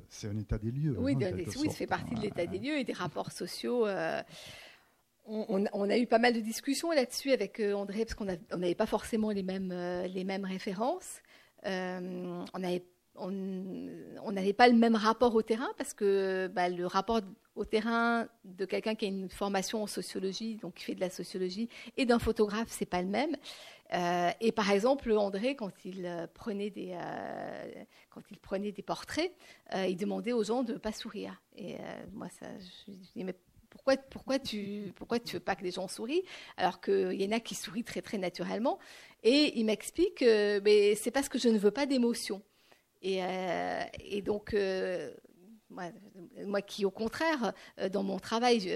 c'est un état des lieux. Oui, hein, oui ça fait partie de l'état des lieux et des rapports sociaux. On, a eu pas mal de discussions là-dessus avec euh, André, parce qu'on n'avait pas forcément les mêmes, euh, les mêmes références. Euh, on n'avait pas le même rapport au terrain, parce que bah, le rapport au terrain de quelqu'un qui a une formation en sociologie, donc qui fait de la sociologie, et d'un photographe, c'est pas le même. et par exemple, André, quand il prenait des, quand il prenait des portraits, il demandait aux gens de ne pas sourire. Et moi, ça, je, pourquoi, tu pourquoi veux pas que les gens sourient alors qu'il y en a qui sourient très très naturellement. Et il m'explique que mais c'est parce que je ne veux pas d'émotion. Et, euh, et, donc euh, moi, qui, au contraire, euh, dans mon travail,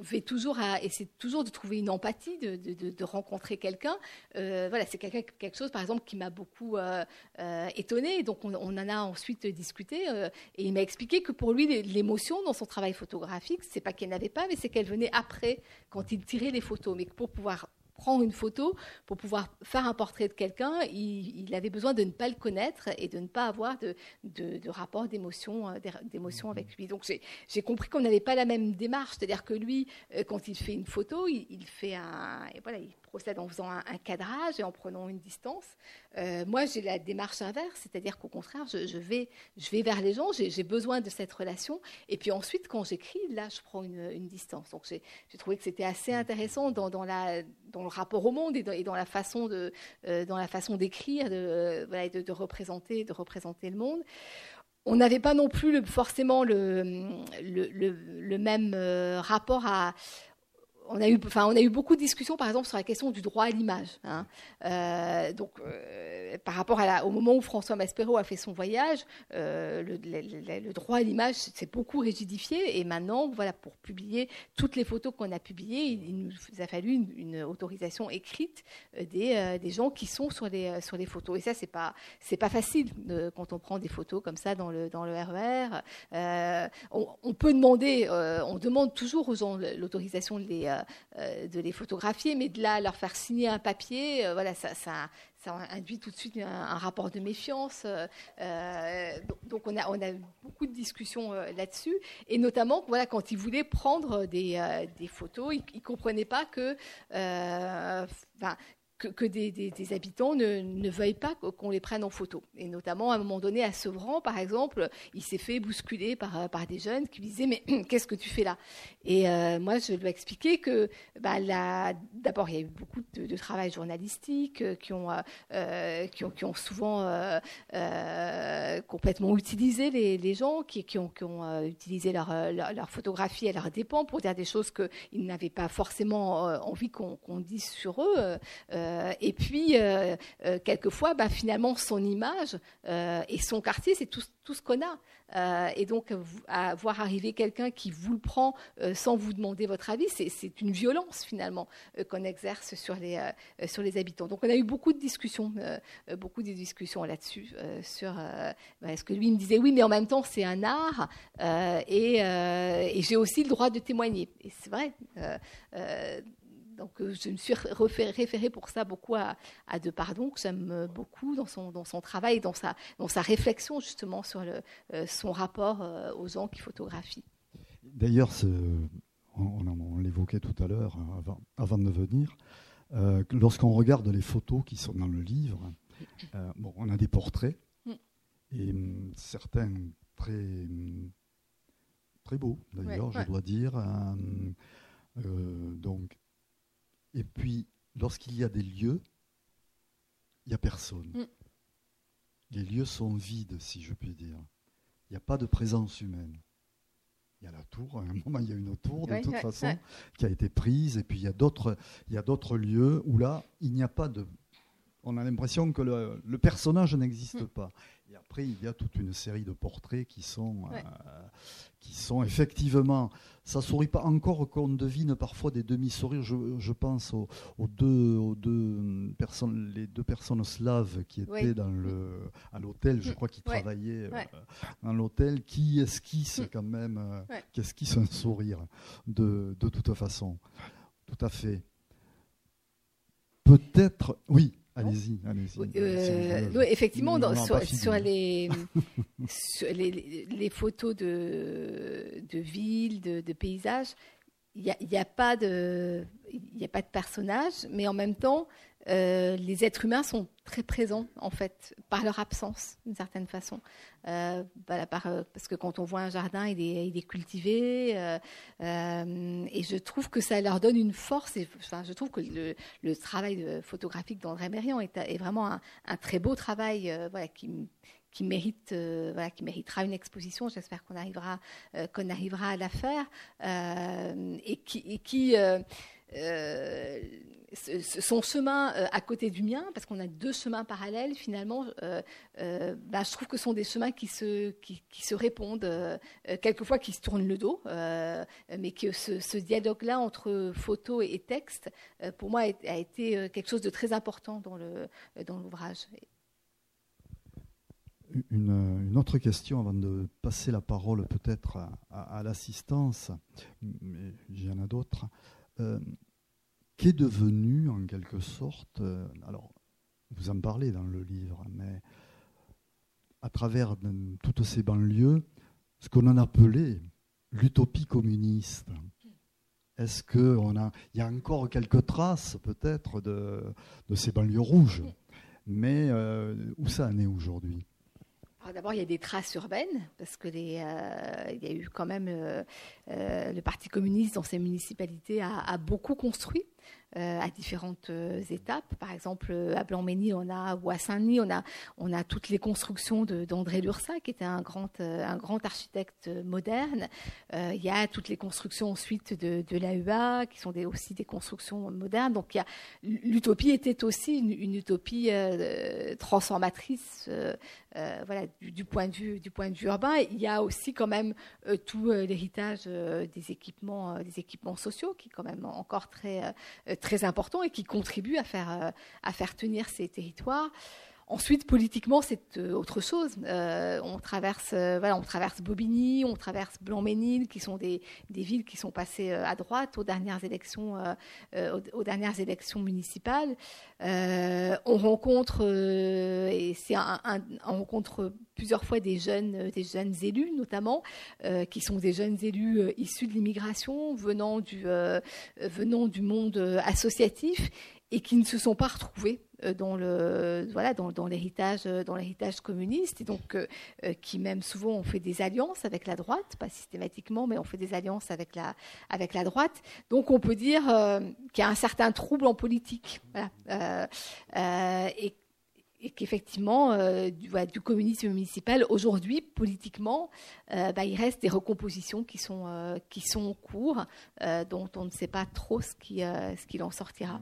vais toujours à essayer toujours de trouver une empathie, de, rencontrer quelqu'un. Euh, voilà, c'est quelque, chose, par exemple, qui m'a beaucoup euh, étonnée. Donc, on, on, en a ensuite discuté et il m'a expliqué que pour lui, l'émotion dans son travail photographique, c'est pas qu'elle n'avait pas, mais c'est qu'elle venait après, quand il tirait les photos. Mais pour pouvoir prendre une photo, pour pouvoir faire un portrait de quelqu'un, il, avait besoin de ne pas le connaître et de ne pas avoir de, rapport d'émotion, euh, d'émotion avec lui. Donc j'ai compris qu'on n'avait pas la même démarche, c'est-à-dire que lui, euh, quand il fait une photo, il, fait un, procède en faisant un, cadrage et en prenant une distance. Euh, moi, j'ai la démarche inverse, c'est-à-dire qu'au contraire, je, vais, je vais vers les gens, j'ai besoin de cette relation. Et puis ensuite, quand j'écris, là, je prends une, distance. Donc j'ai trouvé que c'était assez intéressant dans, dans, la, dans, le rapport au monde et dans, et dans la façon de, euh, dans la façon d'écrire, de, voilà, de, de, représenter, de représenter le monde on n'avait pas non plus le, forcément le, le, le, même euh, rapport à, on a eu, enfin, on a eu beaucoup de discussions, par exemple, sur la question du droit à l'image. Hein. Euh, donc, euh, par rapport au moment où François Maspero a fait son voyage, euh, le, droit à l'image s'est beaucoup rigidifié. Et maintenant, voilà, pour publier toutes les photos qu'on a publiées, il, nous a fallu une, autorisation écrite des, gens qui sont sur les, sur les photos. Et ça, c'est pas, pas facile quand on prend des photos comme ça dans le, dans le RER. E on, on, peut demander, on demande toujours aux gens l'autorisation de les de les photographier, mais de là leur faire signer un papier, euh, voilà, ça, induit tout de suite un, rapport de méfiance. Euh, donc on a, a beaucoup de discussions là-dessus, et notamment voilà, quand ils voulaient prendre des, photos, ils ne comprenaient pas que, que, des, habitants ne, veuillent pas qu'on les prenne en photo. Et notamment, à un moment donné, à Sevran, par exemple, il s'est fait bousculer par, par des jeunes qui lui disaient Mais (clears throat) qu'est-ce que tu fais là? Et euh, moi, je lui ai expliqué que, bah, d'abord, il y a eu beaucoup de, travail journalistique euh, qui, ont, euh, souvent complètement utilisé les, gens, qui, ont, utilisé leur, photographie à leur dépens pour dire des choses qu'ils n'avaient pas forcément envie qu'on dise sur eux. Euh, et puis, euh, euh, quelquefois, bah, finalement, son image et son quartier, c'est tout, ce qu'on a. et donc, à voir arriver quelqu'un qui vous le prend sans vous demander votre avis, c'est une violence finalement qu'on exerce sur les, habitants. Donc, on a eu beaucoup de discussions, beaucoup de discussions là-dessus, sur bah, ce que lui me disait, oui, mais en même temps, c'est un art et j'ai aussi le droit de témoigner. Et c'est vrai. Donc, euh, je me suis référée pour ça beaucoup à, à Pardon, que j'aime beaucoup dans son, dans son travail, dans sa, dans sa réflexion justement sur le, euh, son rapport euh, aux gens qui photographient. D'ailleurs, on, on l'évoquait tout à l'heure, hein, avant, avant, de venir, lorsqu'on regarde les photos qui sont dans le livre, bon, on a des portraits, mm. et hum, certains très, très beaux, d'ailleurs, je dois dire. donc, et puis, lorsqu'il y a des lieux, il n'y a personne. Mm. Les lieux sont vides, si je puis dire. Il n'y a pas de présence humaine. Il y a la tour, à un (laughs) moment il y a une tour de toute façon qui a été prise, et puis il y a d'autres lieux où là il n'y a pas de, on a l'impression que le, le personnage n'existe mm. pas. Et après, il y a toute une série de portraits qui sont, euh, qui sont effectivement. Ça sourit pas encore qu'on devine parfois des demi-sourires. Je, pense aux, deux, aux deux personnes, les deux personnes slaves qui étaient dans le, à l'hôtel. Je mm. crois qu'ils travaillaient euh, dans l'hôtel, qui esquissent mm. quand même, euh, qui esquissent un sourire de, de toute façon? Tout à fait. Peut-être, oui. Allez-y, allez-y. Euh, effectivement, sur, (laughs) les, les, photos de, de villes, de, de paysages, il n'y a, y a, pas de, il a pas de personnage, mais en même temps, euh, les êtres humains sont très présents, en fait, par leur absence, d'une certaine façon. Euh, euh, parce que quand on voit un jardin, il est, il est cultivé, et je trouve que ça leur donne une force. Et, enfin, je trouve que le, travail photographique d'André Mérian est, vraiment un, très beau travail qui, mérite, qui méritera une exposition. J'espère qu'on arrivera, arrivera à la faire et qui son chemin euh, à côté du mien, parce qu'on a deux chemins parallèles, finalement, euh, euh, bah, je trouve que ce sont des chemins qui se, qui, se répondent, quelquefois qui se tournent le dos, mais que ce, dialogue-là entre photo et, texte, pour moi, a, été quelque chose de très important dans l'ouvrage. Dans une, une, autre question avant de passer la parole peut-être à l'assistance, mais il y en a d'autres qu'est devenu en quelque sorte, euh, alors vous en parlez dans le livre, mais à travers toutes ces banlieues, ce qu'on en appelait l'utopie communiste. Est-ce qu'il y a encore quelques traces peut-être de, ces banlieues rouges? Mais euh, où ça en est aujourd'hui? D'abord, il y a des traces urbaines, parce que euh, y a eu quand même le Parti communiste dans ces municipalités a beaucoup construit. Euh, à différentes euh, étapes. Par exemple, à Blanc-Ménil, on a, ou à Saint-Denis, on a, on a toutes les constructions d'André Lursa, qui était un grand, euh, un grand architecte moderne. il y a toutes les constructions ensuite de, de l'AUA, qui sont aussi des constructions modernes. Donc, l'utopie était aussi une, utopie transformatrice, voilà, du, point de vue, du point de vue urbain. Il y a aussi quand même tout l'héritage des équipements, des équipements sociaux, qui est quand même encore très très important et qui contribue à faire, euh, tenir ces territoires. Ensuite, politiquement, c'est euh, autre chose. Euh, on traverse, voilà, on traverse Bobigny, on traverse Blanc-Ménil, qui sont des, villes qui sont passées à droite aux dernières élections, municipales. on rencontre, c'est un, on rencontre plusieurs fois des jeunes, des jeunes élus, notamment, qui sont des jeunes élus issus de l'immigration, venant du, venant du monde associatif et qui ne se sont pas retrouvés euh, dans le voilà dans, l'héritage euh, dans l'héritage communiste. Et donc euh, qui même souvent ont fait des alliances avec la droite pas systématiquement mais ont fait des alliances avec la avec la droite. Donc on peut dire qu'il y a un certain trouble en politique. Et qu'effectivement, du, communisme municipal, aujourd'hui, politiquement, bah, il reste des recompositions qui sont, qui sont en cours, dont on ne sait pas trop ce qui, ce qu'il en sortira.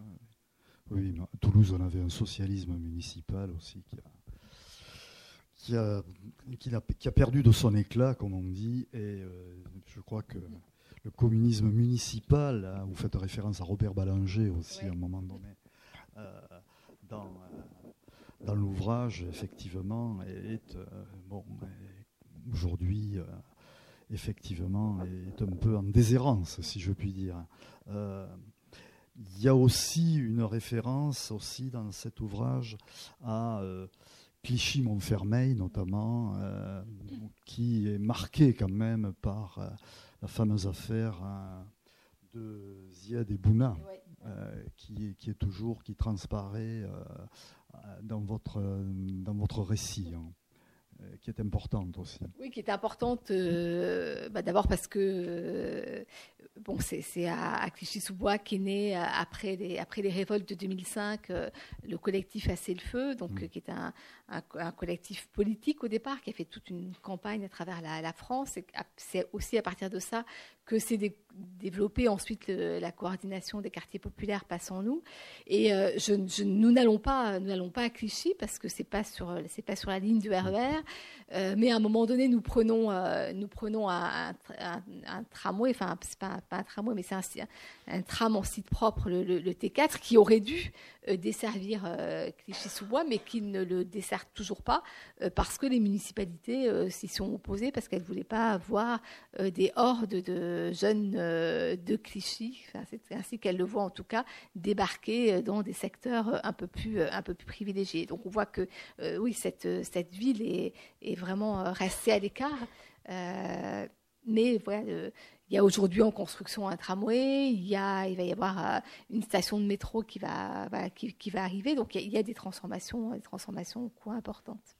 Oui, à Toulouse, on avait un socialisme municipal aussi qui a, qui a, qui a, perdu de son éclat, comme on dit, et euh, je crois que le communisme municipal, hein, vous faites référence à Robert Ballanger aussi à un moment donné, euh, dans, euh, dans l'ouvrage, effectivement, est, bon, aujourd'hui, effectivement, est un peu en déshérence, si je puis dire. Il y a aussi une référence aussi dans cet ouvrage à euh, Clichy-Montfermeil notamment, euh, qui est marqué quand même par euh, la fameuse affaire de Ziad et Bouna, qui, qui, est toujours, qui transparaît dans, votre, dans votre récit. Hein. Euh, qui est importante aussi. Oui, qui est importante euh, bah, d'abord parce que euh, bon, c'est à, Clichy-sous-Bois qu'est né après les, après les révoltes de 2005 le collectif Assez le Feu, donc mmh. qui est un, un, collectif politique au départ qui a fait toute une campagne à travers la, la France. C'est aussi à partir de ça que s'est développée ensuite la coordination des quartiers populaires passant nous. Et je, nous n'allons pas, nous n'allons pas à Clichy parce que c'est pas sur, c'est pas sur la ligne du RER. Euh, mais à un moment donné, nous prenons, euh, nous prenons un, tramway, enfin c'est pas, pas, un tramway, mais c'est un, tram en site propre, le, le, T4, qui aurait dû desservir Clichy-sous-Bois, mais qui ne le dessert toujours pas parce que les municipalités s'y sont opposées parce qu'elles voulaient pas avoir des hordes de jeunes euh, de Clichy, c'est ainsi qu'elle le voit en tout cas, débarquer euh, dans des secteurs euh, un peu plus, un peu plus privilégiés. Donc on voit que oui, cette, cette ville est, est vraiment restée à l'écart. mais voilà, il y a aujourd'hui en construction un tramway, il, y a, va y avoir une station de métro qui va, qui, va arriver. Donc il y, a, des transformations, des transformations importantes.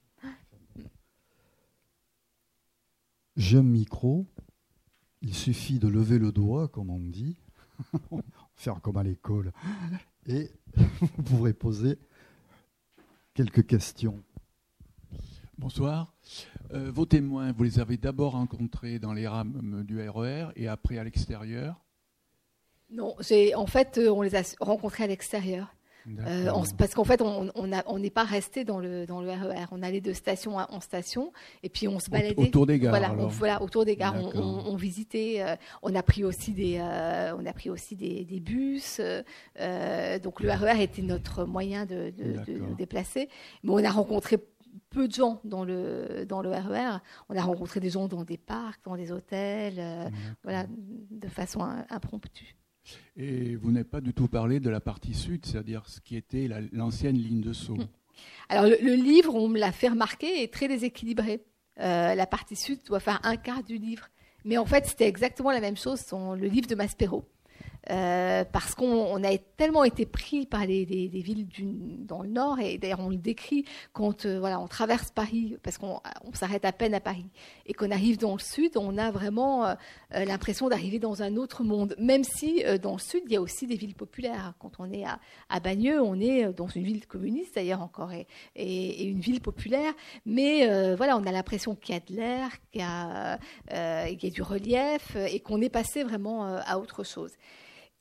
Un micro. Il suffit de lever le doigt, comme on dit, (laughs) faire comme à l'école, et (laughs) vous pourrez poser quelques questions. Bonsoir. Euh, vos témoins, vous les avez d'abord rencontrés dans les rames du RER e et après à l'extérieur? Non, en fait, euh, on les a rencontrés à l'extérieur. Euh, parce qu'en fait, on n'est pas resté dans le, dans le RER. E on allait de station en station et puis on se baladait. Autour des gares. Voilà, voilà autour des gares. On, visitait. Euh, on a pris aussi des, euh, on a pris aussi des, des bus. donc le RER e était notre moyen de, de, nous déplacer. Mais on a rencontré peu de gens dans le, dans le RER. E on a rencontré des gens dans des parcs, dans des hôtels, voilà, de façon impromptue. Et vous n'avez pas du tout parlé de la partie sud, c'est-à-dire ce qui était l'ancienne ligne de saut. Hmm. Alors le, livre, on me l'a fait remarquer, est très déséquilibré. Euh, la partie sud doit faire un quart du livre. Mais en fait, c'était exactement la même chose dans le livre de Maspero. Euh, parce qu'on a tellement été pris par les, villes dans le nord, et d'ailleurs on le décrit quand euh, on traverse Paris, parce qu'on s'arrête à peine à Paris, et qu'on arrive dans le sud, on a vraiment euh, l'impression d'arriver dans un autre monde, même si dans le sud, il y a aussi des villes populaires. Quand on est à, Bagneux, on est dans une ville communiste d'ailleurs encore, et, une ville populaire, mais voilà, on a l'impression qu'il y a de l'air, qu'il y, a du relief, et qu'on est passé vraiment à autre chose.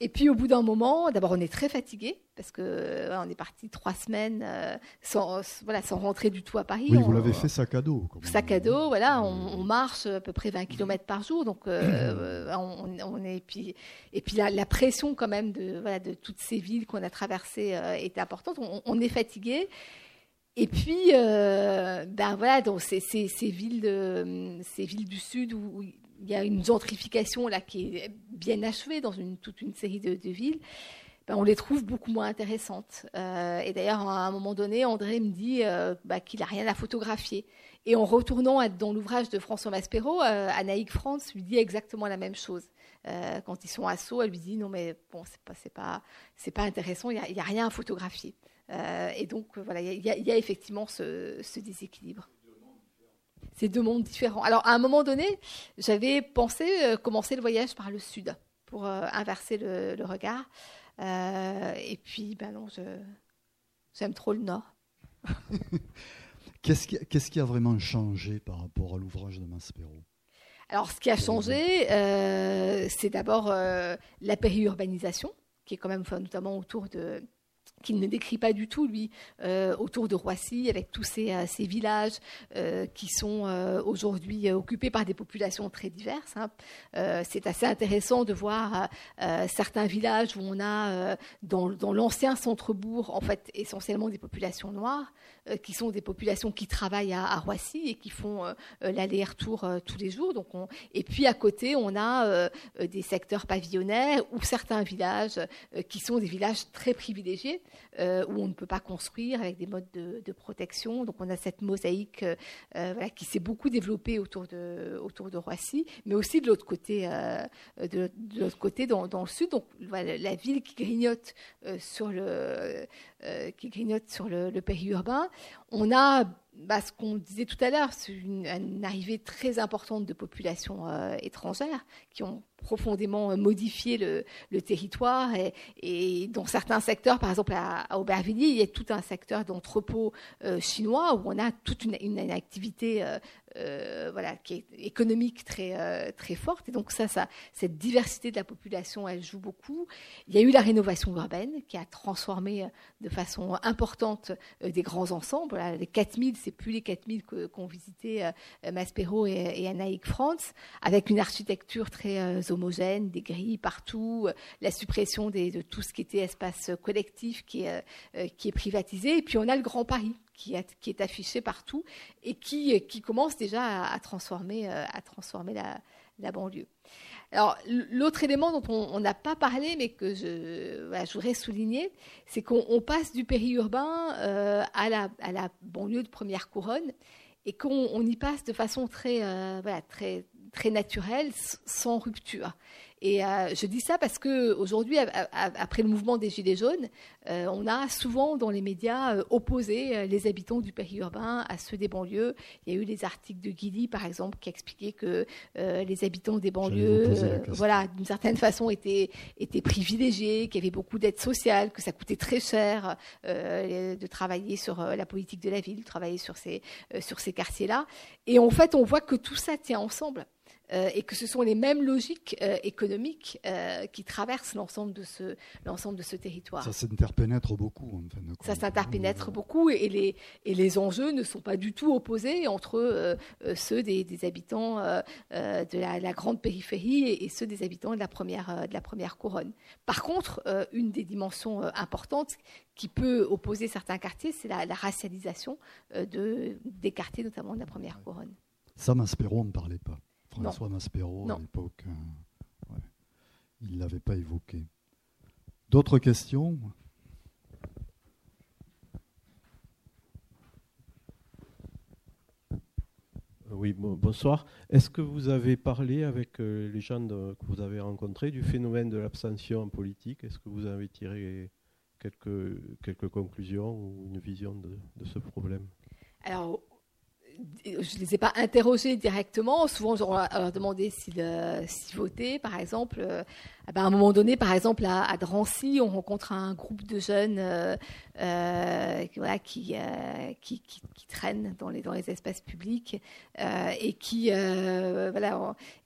Et puis au bout d'un moment, d'abord on est très fatigué parce que on est parti trois semaines euh, sans voilà sans rentrer du tout à Paris. Oui, vous l'avez fait sac à dos. Sac à dos, voilà, on, marche à peu près 20 km par jour, donc euh, on, est et puis et puis la, pression quand même de voilà de toutes ces villes qu'on a traversées euh, est importante. On, est fatigué. Et puis, ben voilà, donc ces, ces, ces villes, de, ces villes du sud où il y a une gentrification là qui est bien achevée dans toute une série de, villes. Ben, on les trouve beaucoup moins intéressantes. Euh, et d'ailleurs, à un moment donné, André me dit euh, bah, qu'il n'a rien à photographier. Et en retournant dans l'ouvrage de François Maspero, euh, France lui dit exactement la même chose. quand ils sont à Sceaux, elle lui dit non mais bon c'est pas c'est pas c'est pas intéressant, il n'y a, rien à photographier. et donc voilà, il y, a effectivement ce déséquilibre c'est deux mondes différents. Alors, à un moment donné, j'avais pensé euh, commencer le voyage par le sud pour euh, inverser le, regard. Euh, et puis, ben non, j'aime trop le nord. (laughs) Qu'est-ce qui, qui, a vraiment changé par rapport à l'ouvrage de Maspero? Alors, ce qui a changé, c'est d'abord la périurbanisation, qui est quand même, notamment autour de, qu'il ne décrit pas du tout, lui, euh, autour de Roissy, avec tous ces, euh, villages euh, qui sont aujourd'hui occupés par des populations très diverses. Hein. c'est assez intéressant de voir certains villages où on a, dans, l'ancien centre-bourg, en fait, essentiellement des populations noires, qui sont des populations qui travaillent à, Roissy et qui font l'aller-retour tous les jours. Donc on... Et puis à côté, on a des secteurs pavillonnaires ou certains villages qui sont des villages très privilégiés. Euh, où on ne peut pas construire avec des modes de, protection. Donc on a cette mosaïque euh, voilà, qui s'est beaucoup développée autour de, autour de Roissy, mais aussi de l'autre côté, euh, de, côté dans, le sud. Donc la ville qui grignote sur le qui grignote sur le, le périurbain. On a bah, ce qu'on disait tout à l'heure, une, arrivée très importante de populations étrangères qui ont profondément euh, modifié le, territoire et, dans certains secteurs, par exemple à, Aubervilliers, il y a tout un secteur d'entrepôt euh, chinois où on a toute une, activité euh, voilà, qui est économique très, très forte. Et donc ça, ça, cette diversité de la population, elle joue beaucoup. Il y a eu la rénovation urbaine qui a transformé de façon importante des grands ensembles. les 4000, c'est plus les 4000 qu'ont visité Maspero et, et Anaïk France, avec une architecture très homogène, des grilles partout, euh, la suppression de tout ce qui était espace collectif qui est, euh, qui est privatisé. Et puis on a le Grand Paris qui, qui est affiché partout et qui, qui commence déjà à, transformer, euh, à transformer la, banlieue. Alors, l'autre élément dont on n'a pas parlé, mais que je, voudrais souligner, c'est qu'on passe du périurbain à, la, à la banlieue de première couronne et qu'on y passe de façon très, voilà, très, très naturel, sans rupture. Et euh, je dis ça parce que aujourd'hui, après le mouvement des Gilets jaunes, euh, on a souvent dans les médias euh, opposé les habitants du périurbain à ceux des banlieues. Il y a eu les articles de Guilly, par exemple, qui expliquaient que les habitants des banlieues, voilà, d'une certaine façon, étaient, étaient privilégiés, qu'il y avait beaucoup d'aide sociale, que ça coûtait très cher de travailler sur la politique de la ville, de travailler sur ces, sur ces quartiers-là. Et en fait, on voit que tout ça tient ensemble. Euh, et que ce sont les mêmes logiques euh, économiques euh, qui traversent l'ensemble de ce l'ensemble de ce territoire. Ça s'interpénètre beaucoup. En fait, ça s'interpénètre beaucoup et les et les enjeux ne sont pas du tout opposés entre ceux des, des habitants de la, grande périphérie et, ceux des habitants de la première de la première couronne. Par contre, une des dimensions importantes qui peut opposer certains quartiers, c'est la, racialisation de, des quartiers, notamment de la première couronne. Ça, Maspero ne parlait pas. François Maspero à l'époque. Euh, il ne l'avait pas évoqué. D'autres questions? Euh, Oui, bonsoir. Est-ce que vous avez parlé avec euh, les gens que vous avez rencontrés du phénomène de l'abstention en politique? Est-ce que vous avez tiré quelques, quelques conclusions ou une vision de, de ce problème? Alors, je ne les ai pas interrogés directement. Souvent, je leur demandé s'ils votaient, par exemple. Euh, ben, à un moment donné, par exemple, à, Drancy, on rencontre un groupe de jeunes euh, euh, qui, traînent dans les, espaces publics et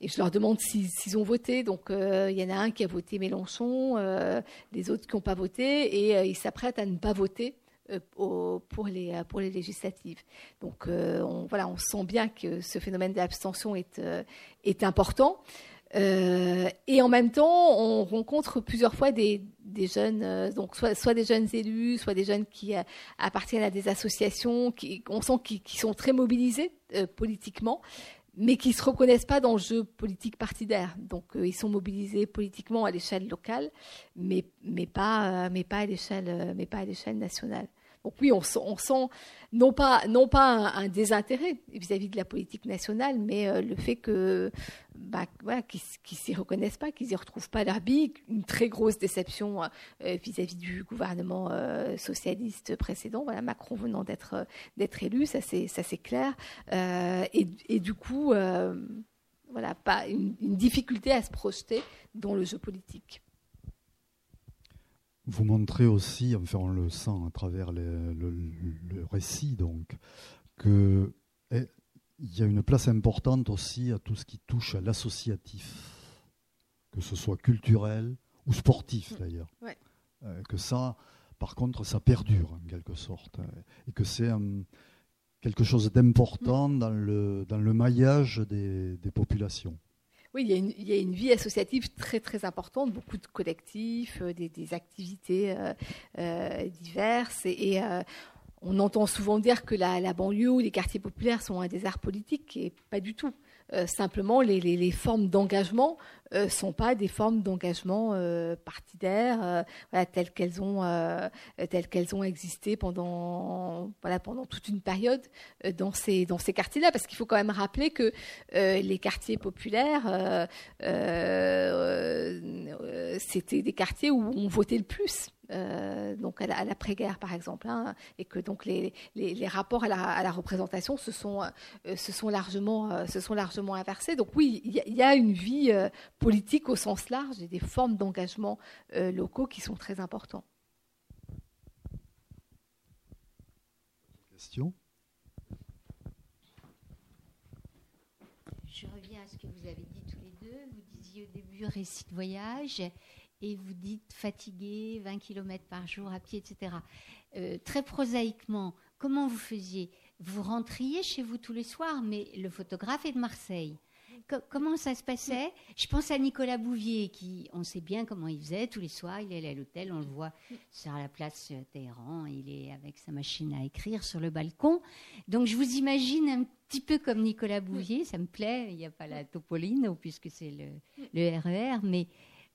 et je leur demande s'ils ont voté. Donc, il y en a un qui a voté Mélenchon, les autres qui n'ont pas voté, et ils s'apprêtent à ne pas voter. Euh, pour, les, euh, pour les législatives. Donc euh, on, voilà, on sent bien que ce phénomène d'abstention est, important. et en même temps, on rencontre plusieurs fois des, jeunes, donc soit, des jeunes élus, soit des jeunes qui appartiennent à des associations, qui, on sent qu'ils sont très mobilisés politiquement, mais qui se reconnaissent pas dans le jeu politique partidaire. Donc ils sont mobilisés politiquement à l'échelle locale, mais pas à l'échelle nationale. Donc oui, on, sent non pas, un, désintérêt vis-à-vis de la politique nationale, mais euh, le fait que bah, qu'ils ne s'y reconnaissent pas, qu'ils n'y retrouvent pas leur une très grosse déception euh, vis-à-vis du gouvernement euh, socialiste précédent. Voilà, Macron venant d'être élu, ça c'est clair. Et, et, du coup, voilà, pas une difficulté à se projeter dans le jeu politique vous montrez aussi, enfin on le sent à travers le, récit, donc, qu'il eh, y a une place importante aussi à tout ce qui touche à l'associatif, que ce soit culturel ou sportif mm. d'ailleurs. Euh, que ça, par contre, ça perdure en quelque sorte, et que c'est quelque chose d'important mm. dans, le, dans le maillage des populations. Oui, il y, a une, vie associative très très importante, beaucoup de collectifs, euh, des, activités euh, euh, diverses. Et, on entend souvent dire que la, banlieue ou les quartiers populaires sont un désert politique, et pas du tout. Simplement, les, formes d'engagement ne sont pas des formes d'engagement partidaire telles qu'elles ont, qu'elles ont existé pendant, toute une période dans ces, dans ces quartiers-là. Parce qu'il faut quand même rappeler que les quartiers populaires, c'était des quartiers où on votait le plus. Euh, donc à l'après-guerre par exemple, hein, et que donc les, les, rapports à la, à la, représentation se sont, euh, se sont, largement, euh, se sont largement inversés. Donc oui, il y, y, a une vie politique au sens large et des formes d'engagement locaux qui sont très importants. Question? Je reviens à ce que vous avez dit tous les deux. Vous disiez au début récit de voyage et vous dites fatigué, 20 km par jour à pied, etc. Euh, très prosaïquement, comment vous faisiez? Vous rentriez chez vous tous les soirs, mais le photographe est de Marseille. comment ça se passait? Je pense à Nicolas Bouvier, qui, on sait bien comment il faisait. Tous les soirs, il allait à l'hôtel, on le voit sur la place Téhéran, il est avec sa machine à écrire sur le balcon. Donc je vous imagine un petit peu comme Nicolas Bouvier, ça me plaît, il n'y a pas la topoline, puisque c'est le, le RER, e mais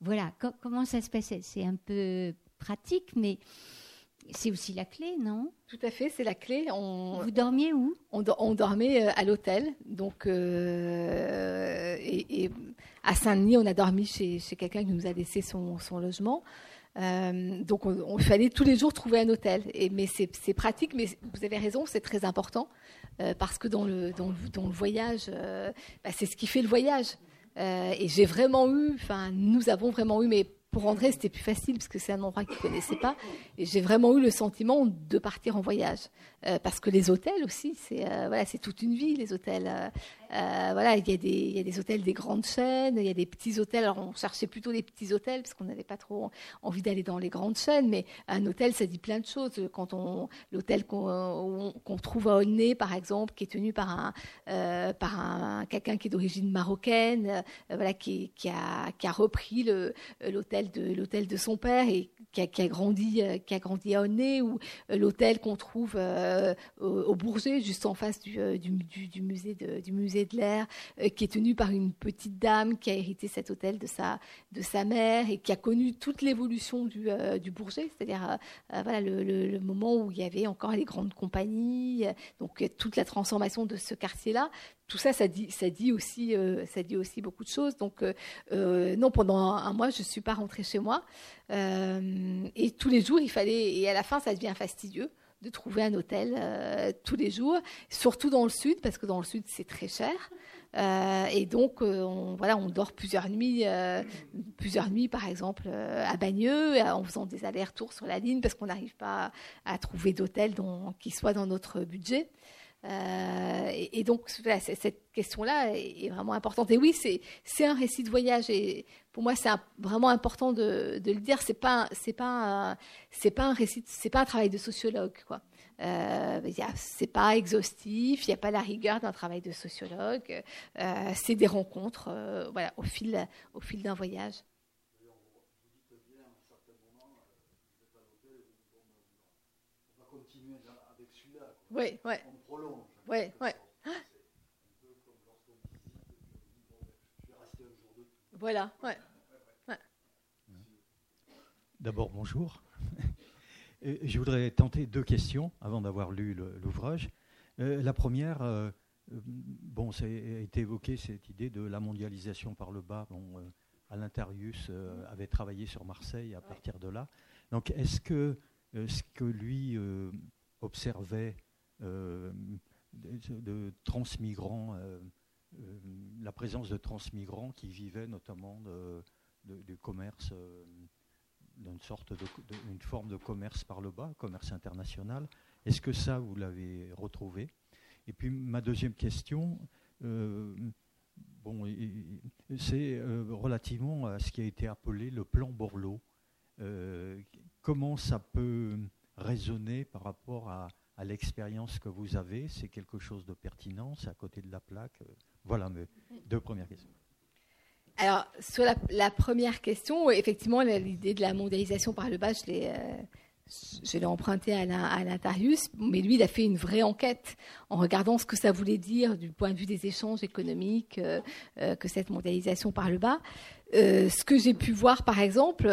voilà, comment ça se passait C'est un peu pratique, mais c'est aussi la clé, non? Tout à fait, c'est la clé. Vous dormiez où? On, dormait euh, à l'hôtel. Donc, euh, et, à Saint-Denis, on a dormi chez, quelqu'un qui nous a laissé son, logement. Euh, donc, on, fallait tous les jours trouver un hôtel. Et, mais c'est pratique, mais vous avez raison, c'est très important. parce que dans le, dans le, voyage, bah, c'est ce qui fait le voyage. Euh, et j'ai vraiment eu, enfin, nous avons vraiment eu, mais pour André, c'était plus facile parce que c'est un endroit qu'il ne connaissait pas. Et j'ai vraiment eu le sentiment de partir en voyage. Euh, parce que les hôtels aussi, c'est euh, voilà, c'est toute une vie, les hôtels. Euh, voilà, il y, a des, il y a des hôtels des grandes chaînes, il y a des petits hôtels. Alors, on cherchait plutôt des petits hôtels parce qu'on n'avait pas trop envie d'aller dans les grandes chaînes. Mais un hôtel, ça dit plein de choses. Quand on, l'hôtel qu'on, trouve à Aulnay, par exemple, qui est tenu par un, par un, quelqu'un qui est d'origine marocaine, voilà, qui, qui, a, qui a repris le, l'hôtel de, l'hôtel de son père et qui a, grandi, qui a grandi à Aulnay, ou l'hôtel qu'on trouve euh, au, Bourget, juste en face du, euh, musée de, du musée l'air, euh, qui est tenu par une petite dame qui a hérité cet hôtel de sa, de sa mère et qui a connu toute l'évolution du, du Bourget, c'est-à-dire voilà, le, moment où il y avait encore les grandes compagnies, donc toute la transformation de ce quartier-là tout ça, ça dit, ça dit aussi, ça dit aussi beaucoup de choses. Donc, non, pendant un, mois, je ne suis pas rentrée chez moi. et tous les jours, il fallait, et à la fin, ça devient fastidieux de trouver un hôtel euh, tous les jours, surtout dans le sud, parce que dans le sud, c'est très cher. Euh, et donc, euh, on, voilà, on dort plusieurs nuits, plusieurs nuits, par exemple, à Bagneux, en faisant des allers-retours sur la ligne, parce qu'on n'arrive pas à, trouver d'hôtel qui soit dans notre budget. et, donc, cette question-là est, vraiment importante. Et oui, c'est un récit de voyage. Et pour moi, c'est vraiment important de, le dire. C'est pas, c'est pas, c'est pas un récit, c'est pas un travail de sociologue, quoi. Euh, c'est pas exhaustif, il n'y a pas la rigueur d'un travail de sociologue. Euh, c'est des rencontres, euh, voilà, au fil, au fil d'un voyage. Oui, oui. On prolonge. Oui, oui. Voilà, ouais. D'abord, bonjour. (laughs) Je voudrais tenter deux questions avant d'avoir lu l'ouvrage. Euh, la première, euh, bon, ça a été évoqué cette idée de la mondialisation par le bas. Bon, euh, Alain Tarius avait travaillé sur Marseille à partir de là. Donc, est-ce que ce que lui observait de, de, transmigrants euh, la présence de transmigrants qui vivaient notamment du commerce, euh, d'une sorte de, forme de commerce par le bas, commerce international. Est-ce que ça, vous l'avez retrouvé? Et puis ma deuxième question, euh, c'est relativement à ce qui a été appelé le plan Borloo. comment ça peut résonner par rapport à l'expérience que vous avez? C'est quelque chose de pertinent C'est à côté de la plaque? Voilà mes deux premières questions. Alors, sur la, première question, effectivement, l'idée de la mondialisation par le bas, je l'ai, je l'ai emprunté à l'Intarius, mais lui, il a fait une vraie enquête en regardant ce que ça voulait dire du point de vue des échanges économiques euh, euh, que cette mondialisation par le bas. Euh, ce que j'ai pu voir, par exemple,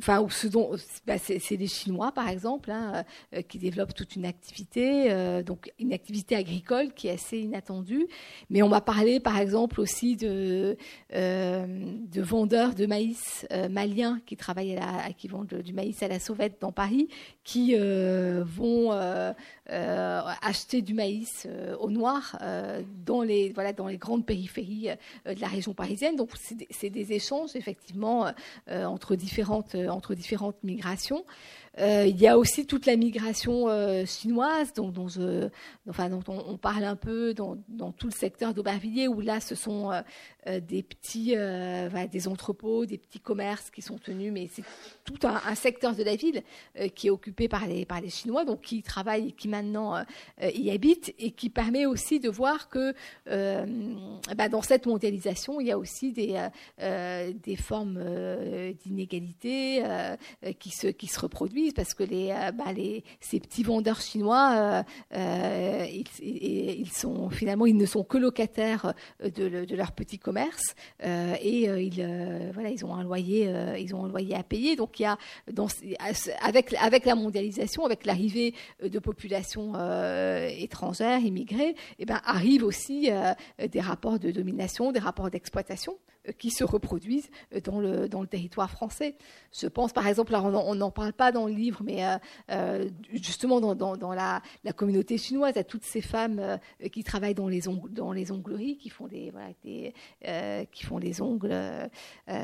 enfin, dont, bah, c'est les Chinois, par exemple, hein, euh, qui développent toute une activité, euh, donc une activité agricole qui est assez inattendue. Mais on m'a parlé, par exemple, aussi de, euh, de vendeurs de maïs maliens qui travaillent à qui vendent du maïs à la sauvette dans Paris, qui vont acheter du maïs au noir dans les voilà dans les grandes périphéries de la région parisienne. Donc c'est des, échanges effectivement entre différentes migrations. Euh, il y a aussi toute la migration euh, chinoise, dont, on, parle un peu dans, tout le secteur d'Aubervilliers, où là, ce sont euh, des petits, des entrepôts, des petits commerces qui sont tenus, mais c'est tout un, secteur de la ville qui est occupé par les, par les Chinois, donc qui travaillent et qui maintenant y habitent, et qui permet aussi de voir que bah, dans cette mondialisation, il y a aussi des, des formes d'inégalité qui, se, qui se reproduisent parce que euh, bah, ces petits vendeurs chinois, euh, euh, ils, sont finalement ils ne sont que locataires de, de leur petit commerce et ils ont un loyer à payer. Donc il y a avec la mondialisation, avec l'arrivée de populations étrangères, immigrées, eh ben arrivent aussi des rapports de domination, des rapports d'exploitation qui se reproduisent dans le, dans le territoire français. Je pense par exemple, on n'en parle pas dans le livre, mais euh, euh, justement dans, dans, la, communauté chinoise, à toutes ces femmes euh, qui travaillent dans les, ongles, dans les ongleries, qui font des, voilà, des qui font les ongles.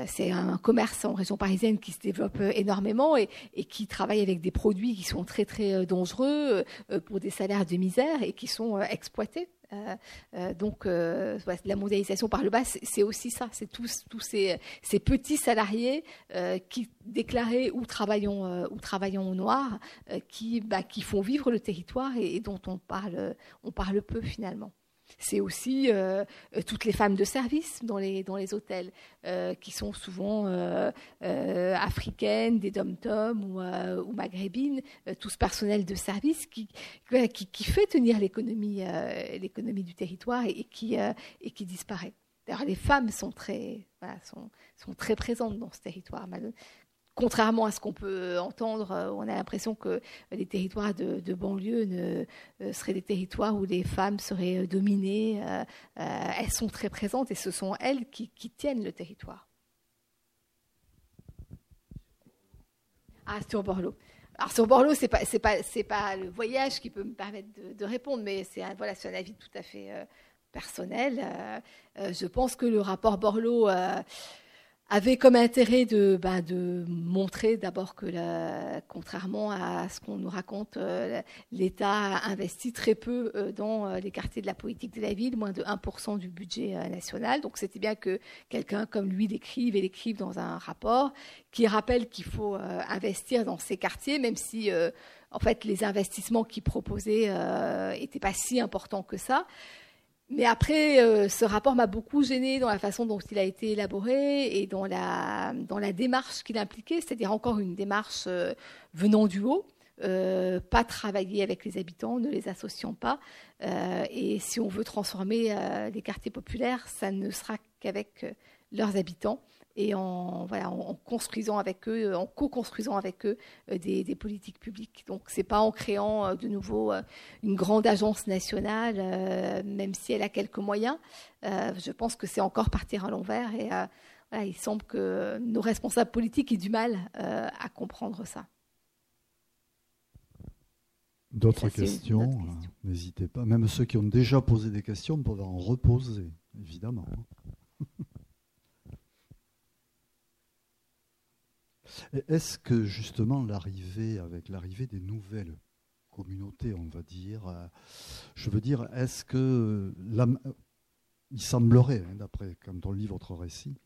C'est un commerce en région parisienne qui se développe énormément et, et, qui travaille avec des produits qui sont très très dangereux pour des salaires de misère et qui sont exploités. Euh, euh, donc, euh, la mondialisation par le bas, c'est aussi ça. C'est tous, ces, petits salariés qui déclarés ou travaillons, ou travaillons au noir, qui, bah, qui font vivre le territoire et, et dont on parle, on parle peu finalement. C'est aussi euh, euh, toutes les femmes de service dans les, dans les hôtels, euh, qui sont souvent africaines, des dom-toms ou, maghrébines, tout ce personnel de service qui, qui, fait tenir l'économie l'économie du territoire et, qui, et qui disparaît. Les femmes sont très, sont, sont, très présentes dans ce territoire contrairement à ce qu'on peut entendre, euh, on a l'impression que les territoires de, banlieue euh, seraient des territoires où les femmes seraient euh, dominées. elles sont très présentes et ce sont elles qui, tiennent le territoire. Ah, sur Borloo. Alors sur Borloo, c'est pas pas le voyage qui peut me permettre de, répondre, mais c'est un, voilà c'est un avis tout à fait personnel. je pense que le rapport Borloo avait comme intérêt de, bah, montrer d'abord que, contrairement à ce qu'on nous raconte, euh, l'État investit très peu euh, dans euh, les quartiers de la politique de la ville, moins de 1% du budget national. Donc c'était bien que quelqu'un comme lui l'écrive et l'écrive dans un rapport qui rappelle qu'il faut investir dans ces quartiers, même si en fait les investissements qu'il proposait n'étaient pas si importants que ça. Mais après, euh, ce rapport m'a beaucoup gêné dans la façon dont il a été élaboré et dans la, démarche qu'il impliquait, c'est-à-dire encore une démarche euh, venant du haut, euh, pas travailler avec les habitants, ne les associant pas. et si on veut transformer les quartiers populaires, ça ne sera qu'avec leurs habitants et en, voilà, en construisant avec eux, en co-construisant avec eux euh, des, politiques publiques. Donc, c'est pas en créant euh, de nouveau euh, une grande agence nationale, même si elle a quelques moyens. je pense que c'est encore partir à l'envers et il semble que nos responsables politiques aient du mal à comprendre ça. D'autres questions, n'hésitez pas. Même ceux qui ont déjà posé des questions peuvent en reposer, évidemment. Est-ce que justement l'arrivée, avec l'arrivée des nouvelles communautés, on va dire, euh, je veux dire, est-ce que, il semblerait, hein, d'après quand on lit votre récit,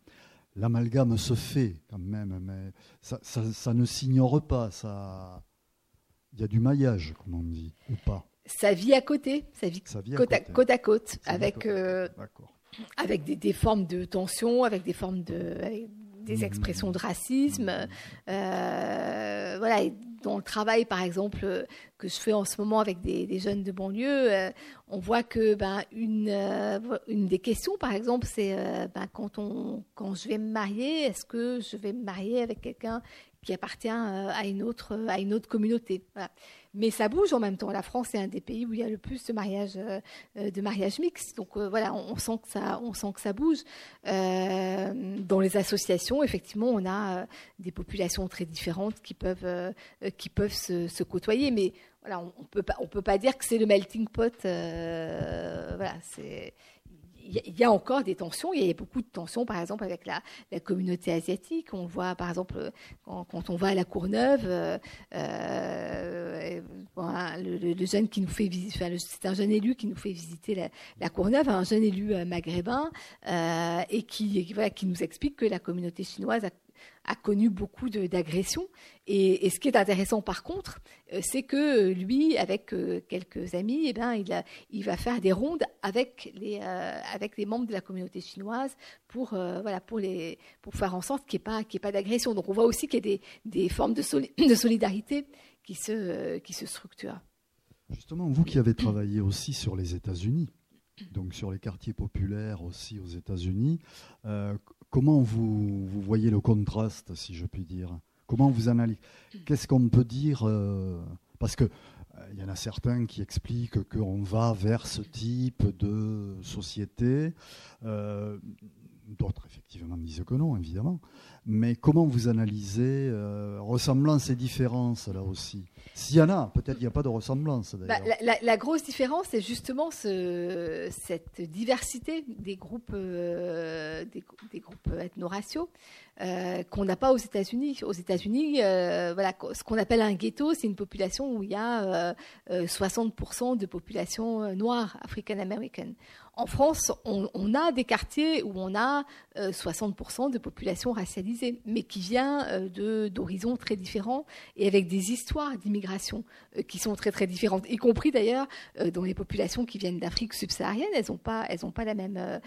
l'amalgame se fait quand même, mais ça, ne s'ignore pas, ça, il y a du maillage, comme on dit, ou pas? Ça vit à côté, ça vit, côte, à, côte, avec, euh, avec des, formes de tension, avec des formes de, des expressions de racisme. voilà, et dans le travail, par exemple, que je fais en ce moment avec des, jeunes de banlieue, on voit que ben, une, une des questions, par exemple, c'est ben, quand, on, quand je vais me marier, est-ce que je vais me marier avec quelqu'un qui appartient à une autre, à une autre communauté. Mais ça bouge en même temps. La France est un des pays où il y a le plus de mariages, euh, de mariages mixtes. Donc euh, voilà, on, sent que ça, on sent que ça bouge. Euh, dans les associations, effectivement, on a des populations très différentes qui peuvent, qui peuvent se, côtoyer. Mais voilà, on, ne peut pas, on peut pas dire que c'est le melting pot. voilà, c'est il y, a encore des tensions. Il y a beaucoup de tensions, par exemple, avec la, communauté asiatique. On voit, par exemple, quand, on va à la Courneuve, euh, euh le, jeune qui nous fait visiter, c'est un jeune élu qui nous fait visiter la, Courneuve, un jeune élu euh, maghrébin, et qui, qui nous explique que la communauté chinoise a a connu beaucoup d'agressions. Et, ce qui est intéressant par contre, euh, c'est que euh, lui, avec euh, quelques amis, eh ben, il, va faire des rondes avec les, avec les membres de la communauté chinoise pour, voilà, pour, les, pour faire en sorte qu'il n'y ait pas, pas d'agression. Donc on voit aussi qu'il y a des, des formes de, de, solidarité qui se, qui se structurent. Justement, vous qui avez travaillé aussi sur les États-Unis, donc sur les quartiers populaires aussi aux États-Unis, Comment vous, voyez le contraste, si je puis dire? Comment vous analysez? Qu'est-ce qu'on peut dire euh, Parce que il euh, y en a certains qui expliquent qu'on va vers ce type de société. Euh, d'autres, effectivement, disent que non, évidemment. Mais comment vous analysez euh, ressemblances et différences là aussi? S'il y en a, peut-être qu'il n'y a pas de ressemblance bah, la, grosse différence, c'est justement ce, cette diversité des groupes, euh, des, groupes ethno-raciaux euh, qu'on n'a pas aux États-Unis. Aux États-Unis, voilà, ce qu'on appelle un ghetto, c'est une population où il y a 60% de population noire, africaine-américaine. En France, on, a des quartiers où on a 60% de population racialisée mais qui vient euh, d'horizons très différents et avec des histoires d'immigration euh, qui sont très très différentes, y compris d'ailleurs euh, dans les populations qui viennent d'Afrique subsaharienne. Elles n'ont pas, pas la même,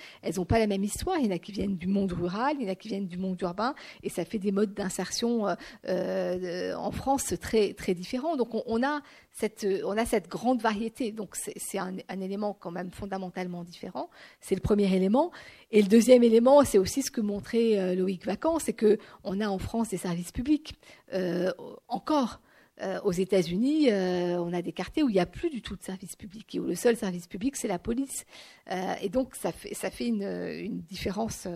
pas la même histoire. Il y en a qui viennent du monde rural, il y en a qui viennent du monde urbain, et ça fait des modes d'insertion en France très très différents. Donc on, a cette, on a cette grande variété. Donc c'est un, élément quand même fondamentalement différent. C'est le premier élément. Et le deuxième élément, c'est aussi ce que montrait Loïc Vacan, c'est qu'on a en France des services publics euh, encore. Euh, aux États-Unis, euh, on a des quartiers où il n'y a plus du tout de service public et où le seul service public c'est la police. Euh, et donc ça fait une, différence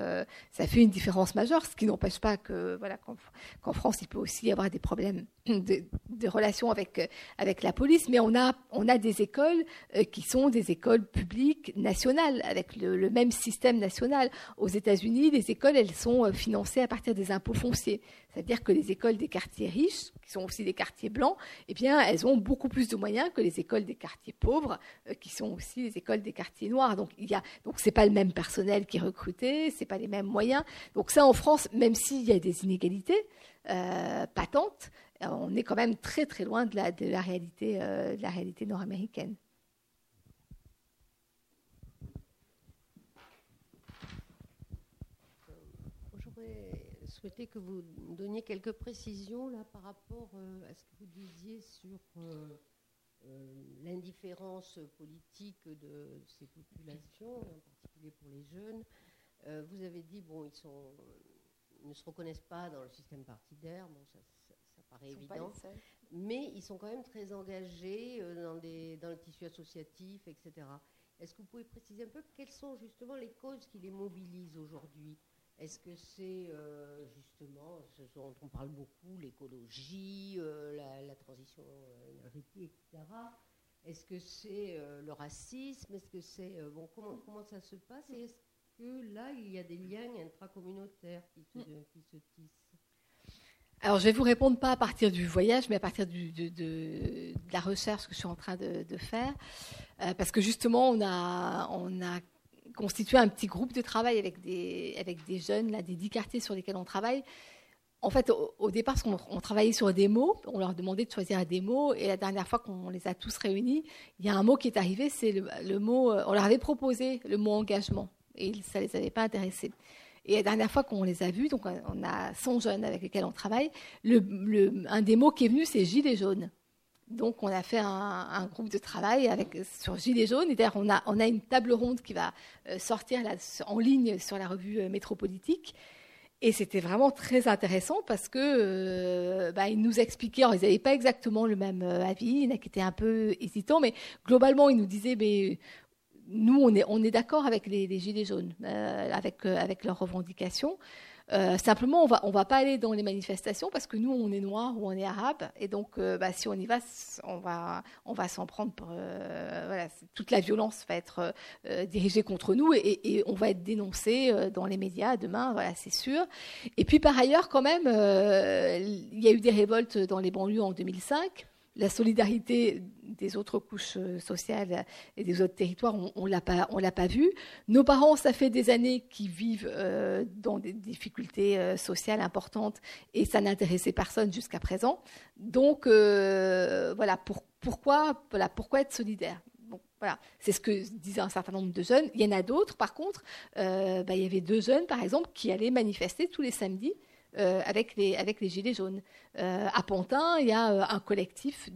majeure, ce qui n'empêche pas qu'en France il peut aussi y avoir des problèmes de, relations avec la police, mais on a on a des écoles qui sont des écoles publiques nationales avec le, le même système national. Aux États-Unis, les écoles elles sont financées à partir des impôts fonciers. C'est-à-dire que les écoles des quartiers riches, qui sont aussi des quartiers blancs, eh bien, elles ont beaucoup plus de moyens que les écoles des quartiers pauvres, euh, qui sont aussi les écoles des quartiers noirs. Donc, il y pas le même personnel qui est recruté, c'est pas les mêmes moyens. Donc ça, en France, même s'il y a des inégalités euh, patentes, euh, on est quand même très très loin de la, de la réalité, de la réalité nord-américaine. Souhaitais que vous donniez quelques précisions là par rapport euh, à ce que vous disiez sur euh, euh, l'indifférence politique de ces populations, en particulier pour les jeunes? vous avez dit bon, ils sont ne se reconnaissent pas dans le système partidaire, bon, ça, paraît évident, mais ils sont quand même très engagés dans, des, dans le tissu associatif, etc. Est-ce que vous pouvez préciser un peu quelles sont justement les causes qui les mobilisent aujourd'hui? Est-ce que c'est euh, justement ce dont on parle beaucoup, l'écologie, euh, la, transition euh, énergétique, etc. Est-ce que c'est le racisme? Est-ce que c'est bon comment, comment ça se passe? Et est-ce que là il y a des liens intracommunautaires qui se, qui se tissent? Alors, je vais vous répondre pas à partir du voyage, mais à partir du, de, de, la recherche que je suis en train de, de faire, parce que justement, on a, on a constituer un petit groupe de travail avec des, avec des jeunes, là, des dix quartiers sur lesquels on travaille. En fait, au, départ, on, on, travaillait sur des mots, on leur demandait de choisir des mots, et la dernière fois qu'on les a tous réunis, il y a un mot qui est arrivé, c'est le, mot, on leur avait proposé le mot engagement, et ça ne les avait pas intéressés. Et la dernière fois qu'on les a vus, donc on a 100 jeunes avec lesquels on travaille, le, un des mots qui est venu, c'est gilet jaune. Donc, on a fait un, groupe de travail avec, sur Gilets jaunes. D'ailleurs, on a, une table ronde qui va euh, sortir en ligne sur la revue euh, métropolitique. Et c'était vraiment très intéressant parce que euh, bah, ils nous expliquaient, ils n'avaient pas exactement le même avis, il a qui étaient un peu hésitants, mais globalement, ils nous disaient, mais nous, on est, d'accord avec les, Gilets jaunes, avec leurs revendications. Euh, simplement, on va, va pas aller dans les manifestations parce que nous, on est noir ou on est arabe, et donc, euh, bah, si on y va, on va, s'en prendre. Euh, toute la violence va être dirigée contre nous et, on va être dénoncé dans les médias demain. C'est sûr. Et puis, par ailleurs, quand même, il y a eu des révoltes dans les banlieues en 2005 la solidarité des autres couches euh, sociales et des autres territoires, on ne l'a pas, on l'a pas vu. Nos parents, ça fait des années qu'ils vivent euh, dans des difficultés euh, sociales importantes et ça n'intéressait personne jusqu'à présent. Donc voilà, pourquoi, pourquoi être solidaire? Voilà, c'est ce que disaient un certain nombre de jeunes. Il y en a d'autres, par contre. Bah, il y avait deux jeunes, par exemple, qui allaient manifester tous les samedis euh, avec, les, Gilets jaunes. Euh, à Pantin, il y a euh, un collectif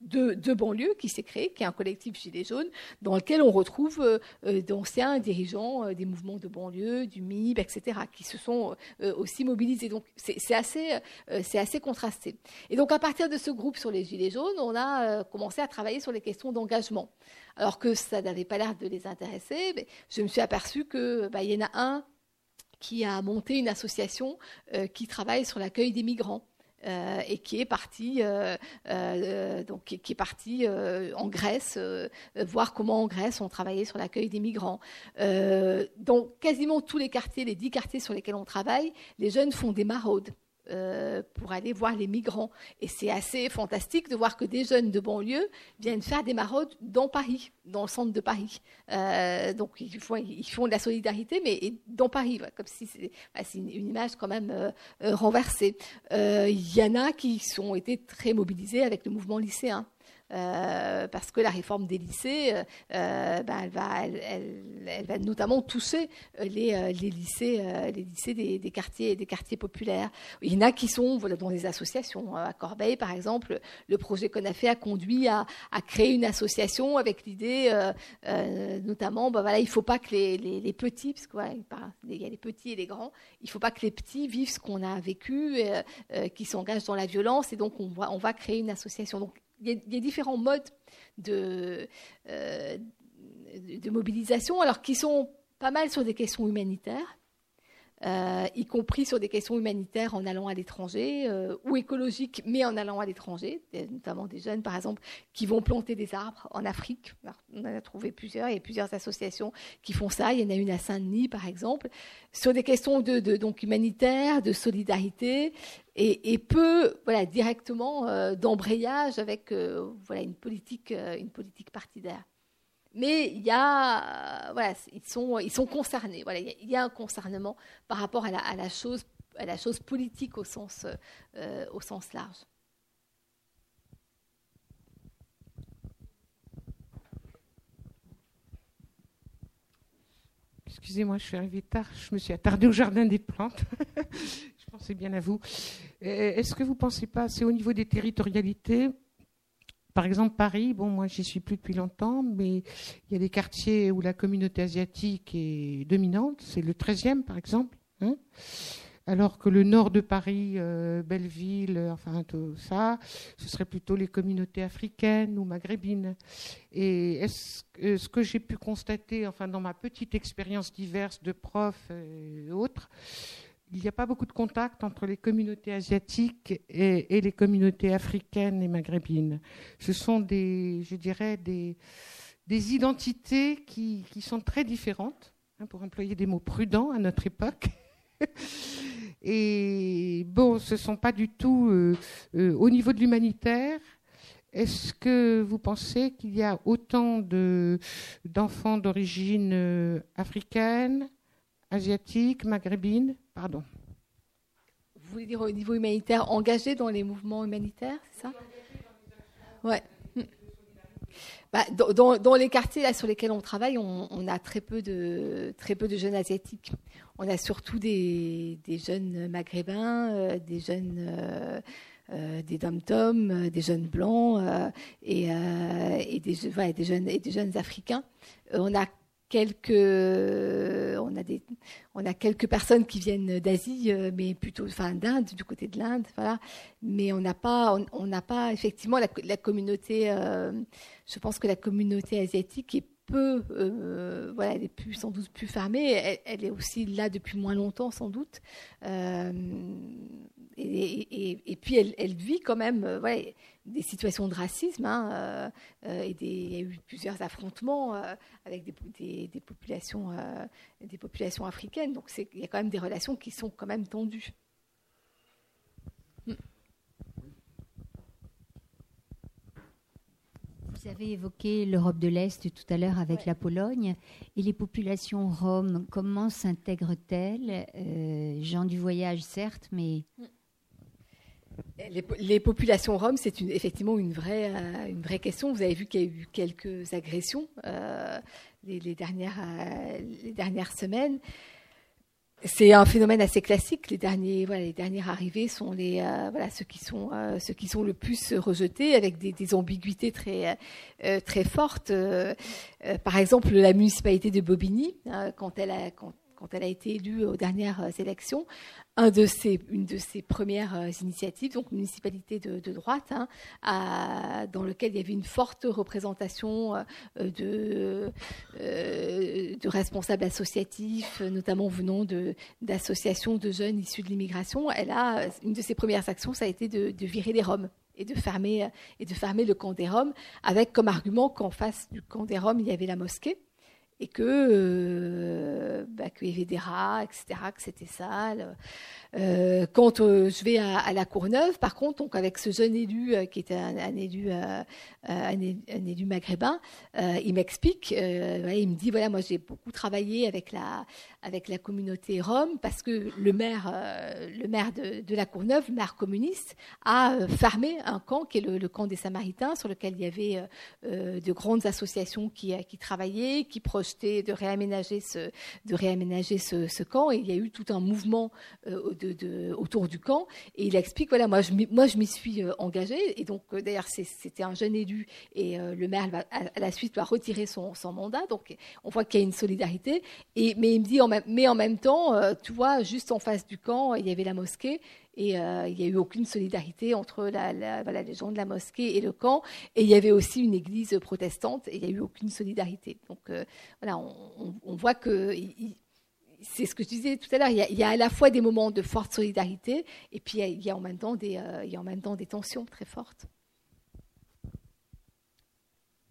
de, de, banlieue qui s'est créé, qui est un collectif Gilets jaunes, dans lequel on retrouve d'anciens dirigeants des mouvements de banlieue, du MIB, etc., qui se sont aussi mobilisés. Donc c'est assez, contrasté. Et donc à partir de ce groupe sur les Gilets jaunes, on a commencé à travailler sur les questions d'engagement. Alors que ça n'avait pas l'air de les intéresser, je me suis aperçue qu'il bah, y en a un qui a monté une association euh, qui travaille sur l'accueil des migrants. Euh, et qui est parti, euh, en Grèce, voir comment en Grèce on travaillait sur l'accueil des migrants. dans quasiment tous les quartiers, les dix quartiers sur lesquels on travaille, les jeunes font des maraudes. Euh, pour aller voir les migrants. Et c'est assez fantastique de voir que des jeunes de banlieue viennent faire des maraudes dans Paris, dans le centre de Paris. Euh, donc ils font, de la solidarité, mais dans Paris, comme si c'est bah, une, image quand même euh, renversée. Il y en a qui ont été très mobilisés avec le mouvement lycéen. Euh, parce que la réforme des lycées, euh, euh, ben, elle, va, notamment toucher les, lycées, les lycées des, quartiers, des quartiers populaires. Il y en a qui sont voilà, dans des associations. À Corbeil, par exemple, le projet qu'on a fait a conduit à, créer une association avec l'idée, notamment, ben, voilà, il ne faut pas que les, petits, parce qu'il il y a les petits et les grands, il ne faut pas que les petits vivent ce qu'on a vécu, qui s'engagent dans la violence, et donc on va, on va créer une association. Il y, a, différents modes de, euh, de, mobilisation, alors qui sont pas mal sur des questions humanitaires. Euh, y compris sur des questions humanitaires en allant à l'étranger, euh, ou écologiques, mais en allant à l'étranger, notamment des jeunes, par exemple, qui vont planter des arbres en Afrique. on en a trouvé plusieurs, il y a plusieurs associations qui font ça. Il y en a une à Saint-Denis, par exemple, sur des questions de, donc humanitaires, de solidarité, et, peu, voilà, directement euh, d'embrayage avec voilà une politique, une politique partidaire mais il y a, voilà, ils sont, ils sont concernés. Voilà, il y a un concernement par rapport à la, chose politique au sens, euh, au sens large. Excusez-moi, je suis arrivée tard, je me suis attardée au jardin des plantes. (laughs) je pensais bien à vous. Euh, est-ce que vous ne pensez pas, c'est au niveau des territorialités, par exemple, Paris, bon, moi, j'y suis plus depuis longtemps, mais il y a des quartiers où la communauté asiatique est dominante. C'est le 13e, par exemple. Hein. alors que le nord de Paris, euh, Belleville, euh, enfin tout ça, ce serait plutôt les communautés africaines ou maghrébines. Et est-ce, ce que j'ai pu constater, enfin dans ma petite expérience diverse de prof et autres, il n'y a pas beaucoup de contact entre les communautés asiatiques et, les communautés africaines et maghrébines. Ce sont des, je dirais, des, identités qui, sont très différentes, hein, pour employer des mots prudents à notre époque. (laughs) et bon, ce ne sont pas du tout euh, euh, au niveau de l'humanitaire. Est-ce que vous pensez qu'il y a autant de, d'enfants d'origine euh, africaine, asiatique, maghrébine Pardon. Vous voulez dire au niveau humanitaire, engagé dans les mouvements humanitaires, c'est ça? Ouais. bah, dans, les quartiers là, sur lesquels on travaille, on, a très peu, de, très peu de jeunes asiatiques. On a surtout des, jeunes maghrébins, euh, des jeunes. Euh, euh, des dom-toms, des jeunes blancs et, des, des, jeunes, et des jeunes africains. on a quelques, on a des, on a quelques personnes qui viennent d'Asie, euh, mais plutôt, enfin d'Inde, du côté de l'Inde, voilà. Mais on n'a pas, on n'a pas effectivement la, communauté. Euh, je pense que la communauté asiatique est peu, euh, voilà, elle est plus, sans doute plus fermée. Elle, est aussi là depuis moins longtemps, sans doute. Et, puis elle, vit quand même, voilà, des situations de racisme. Hein, euh, et y a eu plusieurs affrontements euh, avec des, populations, euh, des populations africaines. Donc il y a quand même des relations qui sont quand même tendues. Vous avez évoqué l'Europe de l'Est tout à l'heure avec la Pologne. Et les populations roms, comment s'intègrent-elles? Gens du voyage, certes, mais... Mm. Les, populations roms, c'est effectivement une vraie, euh, une vraie question. Vous avez vu qu'il y a eu quelques agressions euh, les, dernières, euh, les dernières semaines. C'est un phénomène assez classique. Les derniers, voilà, les derniers arrivés sont les, voilà, ceux qui sont, ceux qui sont le plus rejetés, avec des, ambiguïtés très, très fortes. par exemple, la municipalité de Bobigny, quand elle a, quand elle a été élue aux dernières euh, élections, une de ses premières euh, initiatives, donc municipalité de, droite, hein, dans lequel il y avait une forte représentation euh, de, responsables associatifs, notamment venant d'associations de, jeunes issus de l'immigration. Une de ses premières actions, ça a été de, virer les Roms et de fermer le camp des Roms, avec comme argument qu'en face du camp des Roms il y avait la mosquée et que euh, bah, qu'il y avait des rats, etc., que c'était sale. Euh, quand euh, je vais à, la Courneuve, par contre, donc avec ce jeune élu qui était un, élu, un, élu maghrébin, il m'explique, il me dit voilà, moi j'ai beaucoup travaillé avec la avec la communauté rome parce que le maire, le maire de, la Courneuve, le maire communiste, a fermé un camp qui est le, camp des Samaritains, sur lequel il y avait de grandes associations qui, travaillaient, qui projetaient de réaménager ce de réaménager ce, camp. Et il y a eu tout un mouvement autour du camp. Et il explique, voilà, moi je, m'y suis euh, engagé. Et donc, euh, d'ailleurs, c'était un jeune élu. Et euh, le maire, va, à, la suite, va retirer son, son mandat. Donc, on voit qu'il y a une solidarité. Et, mais il me dit, en même, mais en même temps, tu vois, juste en face du camp, il y avait la mosquée. Et il n'y a eu aucune solidarité entre la, voilà, les gens de la mosquée et le camp. Et il y avait aussi une église protestante et il n'y a eu aucune solidarité. Donc voilà, on, voit que c'est ce que je disais tout à l'heure, il, y, a à la fois des moments de forte solidarité et puis il y a, en, même temps des, euh, il y a en même temps des tensions très fortes.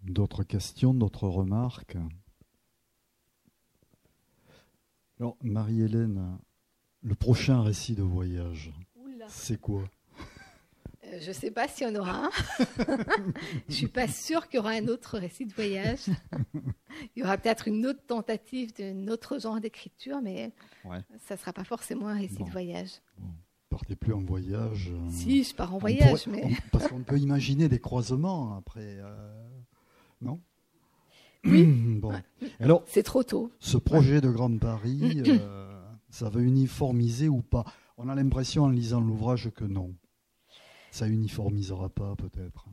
D'autres questions, d'autres remarques? Alors, Marie-Hélène, le prochain récit de voyage, c'est quoi? Je ne sais pas s'il y en aura un. (laughs) je ne suis pas sûre qu'il y aura un autre récit de voyage. (laughs) Il y aura peut-être une autre tentative d'un autre genre d'écriture, mais ça ne sera pas forcément un récit de voyage. Bon. Partez plus en voyage. Euh, si, je pars en voyage, mais... parce qu'on peut imaginer des croisements après, euh, non? Oui. (clears throat) bon. Alors, c'est trop tôt. Ce projet de Grand Paris, (clears throat) ça va uniformiser ou pas? On a l'impression en lisant l'ouvrage que non ça uniformisera pas peut-être.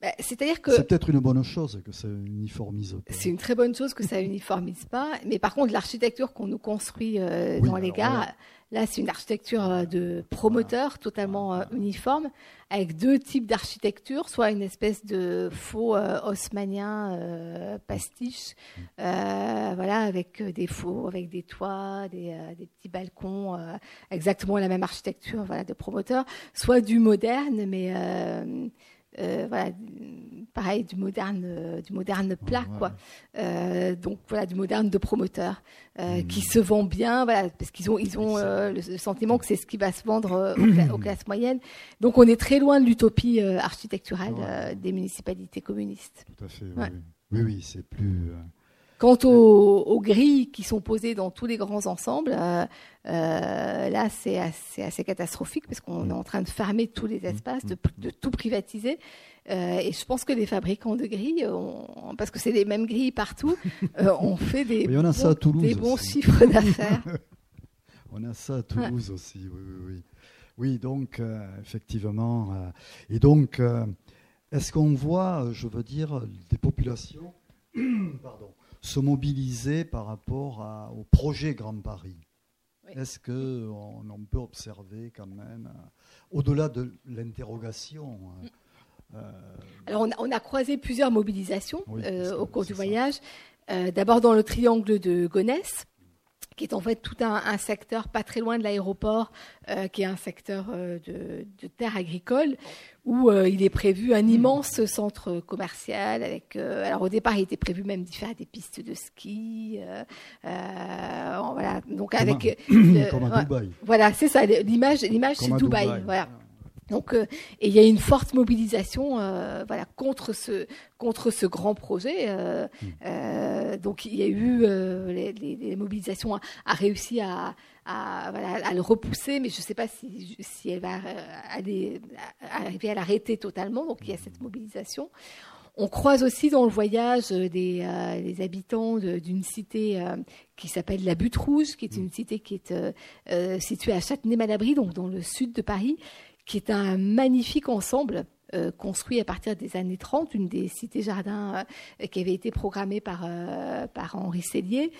Bah, c'est-à-dire que c'est peut-être une bonne chose que ça uniformise pas. C'est une très bonne chose que ça uniformise pas, mais par contre l'architecture qu'on nous construit euh, dans les gares, là c'est une architecture euh, de promoteur totalement euh, uniforme, avec deux types d'architecture, soit une espèce de faux haussmanien pastiche, mm. voilà, avec des faux, avec des toits, des, des petits balcons, exactement la même architecture, voilà, de promoteur, soit du moderne, mais euh, voilà, pareil du moderne, euh, du moderne plat, quoi. Euh, donc voilà, du moderne de promoteur mmh. qui se vend bien, voilà, parce qu'ils ont, ils ont le, sentiment que c'est ce qui va se vendre (clears throat) aux, classes moyennes. Donc on est très loin de l'utopie architecturale des municipalités communistes. Tout à fait. Oui, oui, oui c'est plus. Quant aux, grilles qui sont posées dans tous les grands ensembles, euh, euh, là, c'est assez, assez, catastrophique parce qu'on est en train de fermer tous les espaces, de, tout privatiser. et je pense que les fabricants de grilles, parce que c'est les mêmes grilles partout, (laughs) ont fait des, bons, chiffres d'affaires. (laughs) on a ça à Toulouse aussi, oui, oui, oui. Oui, donc, effectivement. et donc, est-ce qu'on voit, je veux dire, des populations (coughs) pardon, se mobiliser par rapport au projet Grand Paris. Est-ce qu'on on peut observer quand même, euh, au-delà de l'interrogation hein, mm. euh, Alors, on a, croisé plusieurs mobilisations euh, au cours du voyage. D'abord dans le triangle de Gonesse, qui est en fait tout un, secteur pas très loin de l'aéroport, qui est un secteur de, de, terre agricole, où euh, il est prévu un immense centre commercial avec. Euh, alors au départ, il était prévu même d'y faire des pistes de ski. Euh, voilà, donc avec. (coughs) Dubaï. Voilà, c'est ça. L'image, l'image, c'est Dubaï. Voilà. Donc, et il y a une forte mobilisation, voilà, contre ce contre ce grand projet. Hmm. donc, il y a eu les, les, mobilisations a, a réussi à, à, le repousser, mais je ne sais pas si, si, elle va euh, aller, arriver à l'arrêter totalement. Donc il y a cette mobilisation. On croise aussi dans le voyage euh, des, euh, habitants d'une cité qui s'appelle la Butte Rouge, qui est une cité qui est située à Châtenay-Malabry, donc dans le sud de Paris, qui est un magnifique ensemble construit à partir des années 30, une des cités-jardins qui avait été programmée par, par Henri Sellier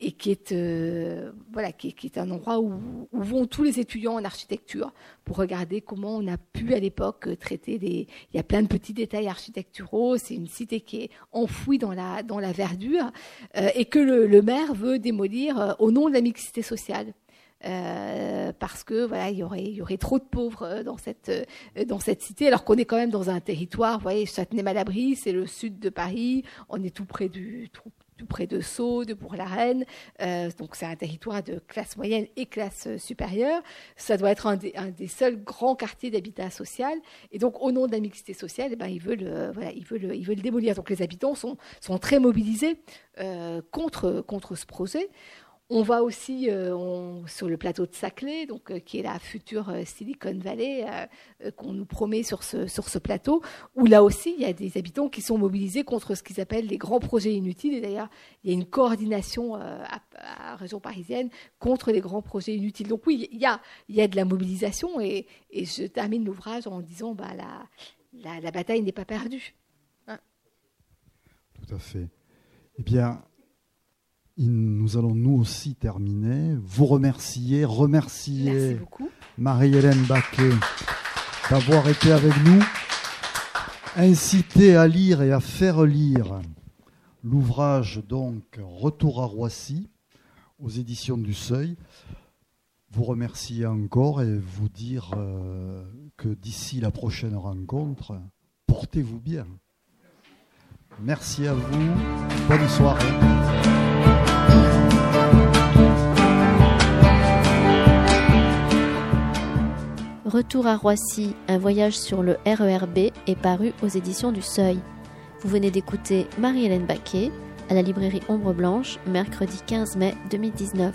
et qui est, euh, voilà, qui, est un endroit où, vont tous les étudiants en architecture pour regarder comment on a pu à l'époque traiter des. Il y a plein de petits détails architecturaux. C'est une cité qui est enfouie dans la, dans la verdure euh, et que le, maire veut démolir euh, au nom de la mixité sociale. Parce que voilà, il y aurait, trop de pauvres dans cette, dans cette cité, alors qu'on est quand même dans un territoire, vous voyez, Châtenay-Malabry, c'est le sud de Paris, on est tout près du, tout, près de Sceaux, de Bourg-la-Reine. Euh, donc c'est un territoire de classe moyenne et classe supérieure. Ça doit être un des, seuls grands quartiers d'habitat social. Et donc au nom de la mixité sociale, eh ben, ils, veulent, euh, voilà, ils, veulent, ils veulent le démolir. Donc les habitants sont, sont très mobilisés euh, contre, contre ce projet. On va aussi euh, sur le plateau de Saclay, donc, euh, qui est la future euh, Silicon Valley qu'on nous promet sur ce, plateau, où là aussi, il y a des habitants qui sont mobilisés contre ce qu'ils appellent les grands projets inutiles. Et d'ailleurs, il y a une coordination à, la région parisienne contre les grands projets inutiles. Donc oui, il y a, de la mobilisation. Et, je termine l'ouvrage en disant, bah, la, la, bataille n'est pas perdue. Tout à fait. Eh bien, nous allons nous aussi terminer. Vous remercier, remercier Marie-Hélène Baquet d'avoir été avec nous, inciter à lire et à faire lire l'ouvrage donc Retour à Roissy aux éditions du Seuil. Vous remercier encore et vous dire euh, que d'ici la prochaine rencontre, portez-vous bien. Merci à vous. Bonne soirée. Retour à Roissy, un voyage sur le RERB est paru aux éditions du Seuil. Vous venez d'écouter Marie-Hélène Baquet à la librairie Ombre Blanche, mercredi 15 mai 2019.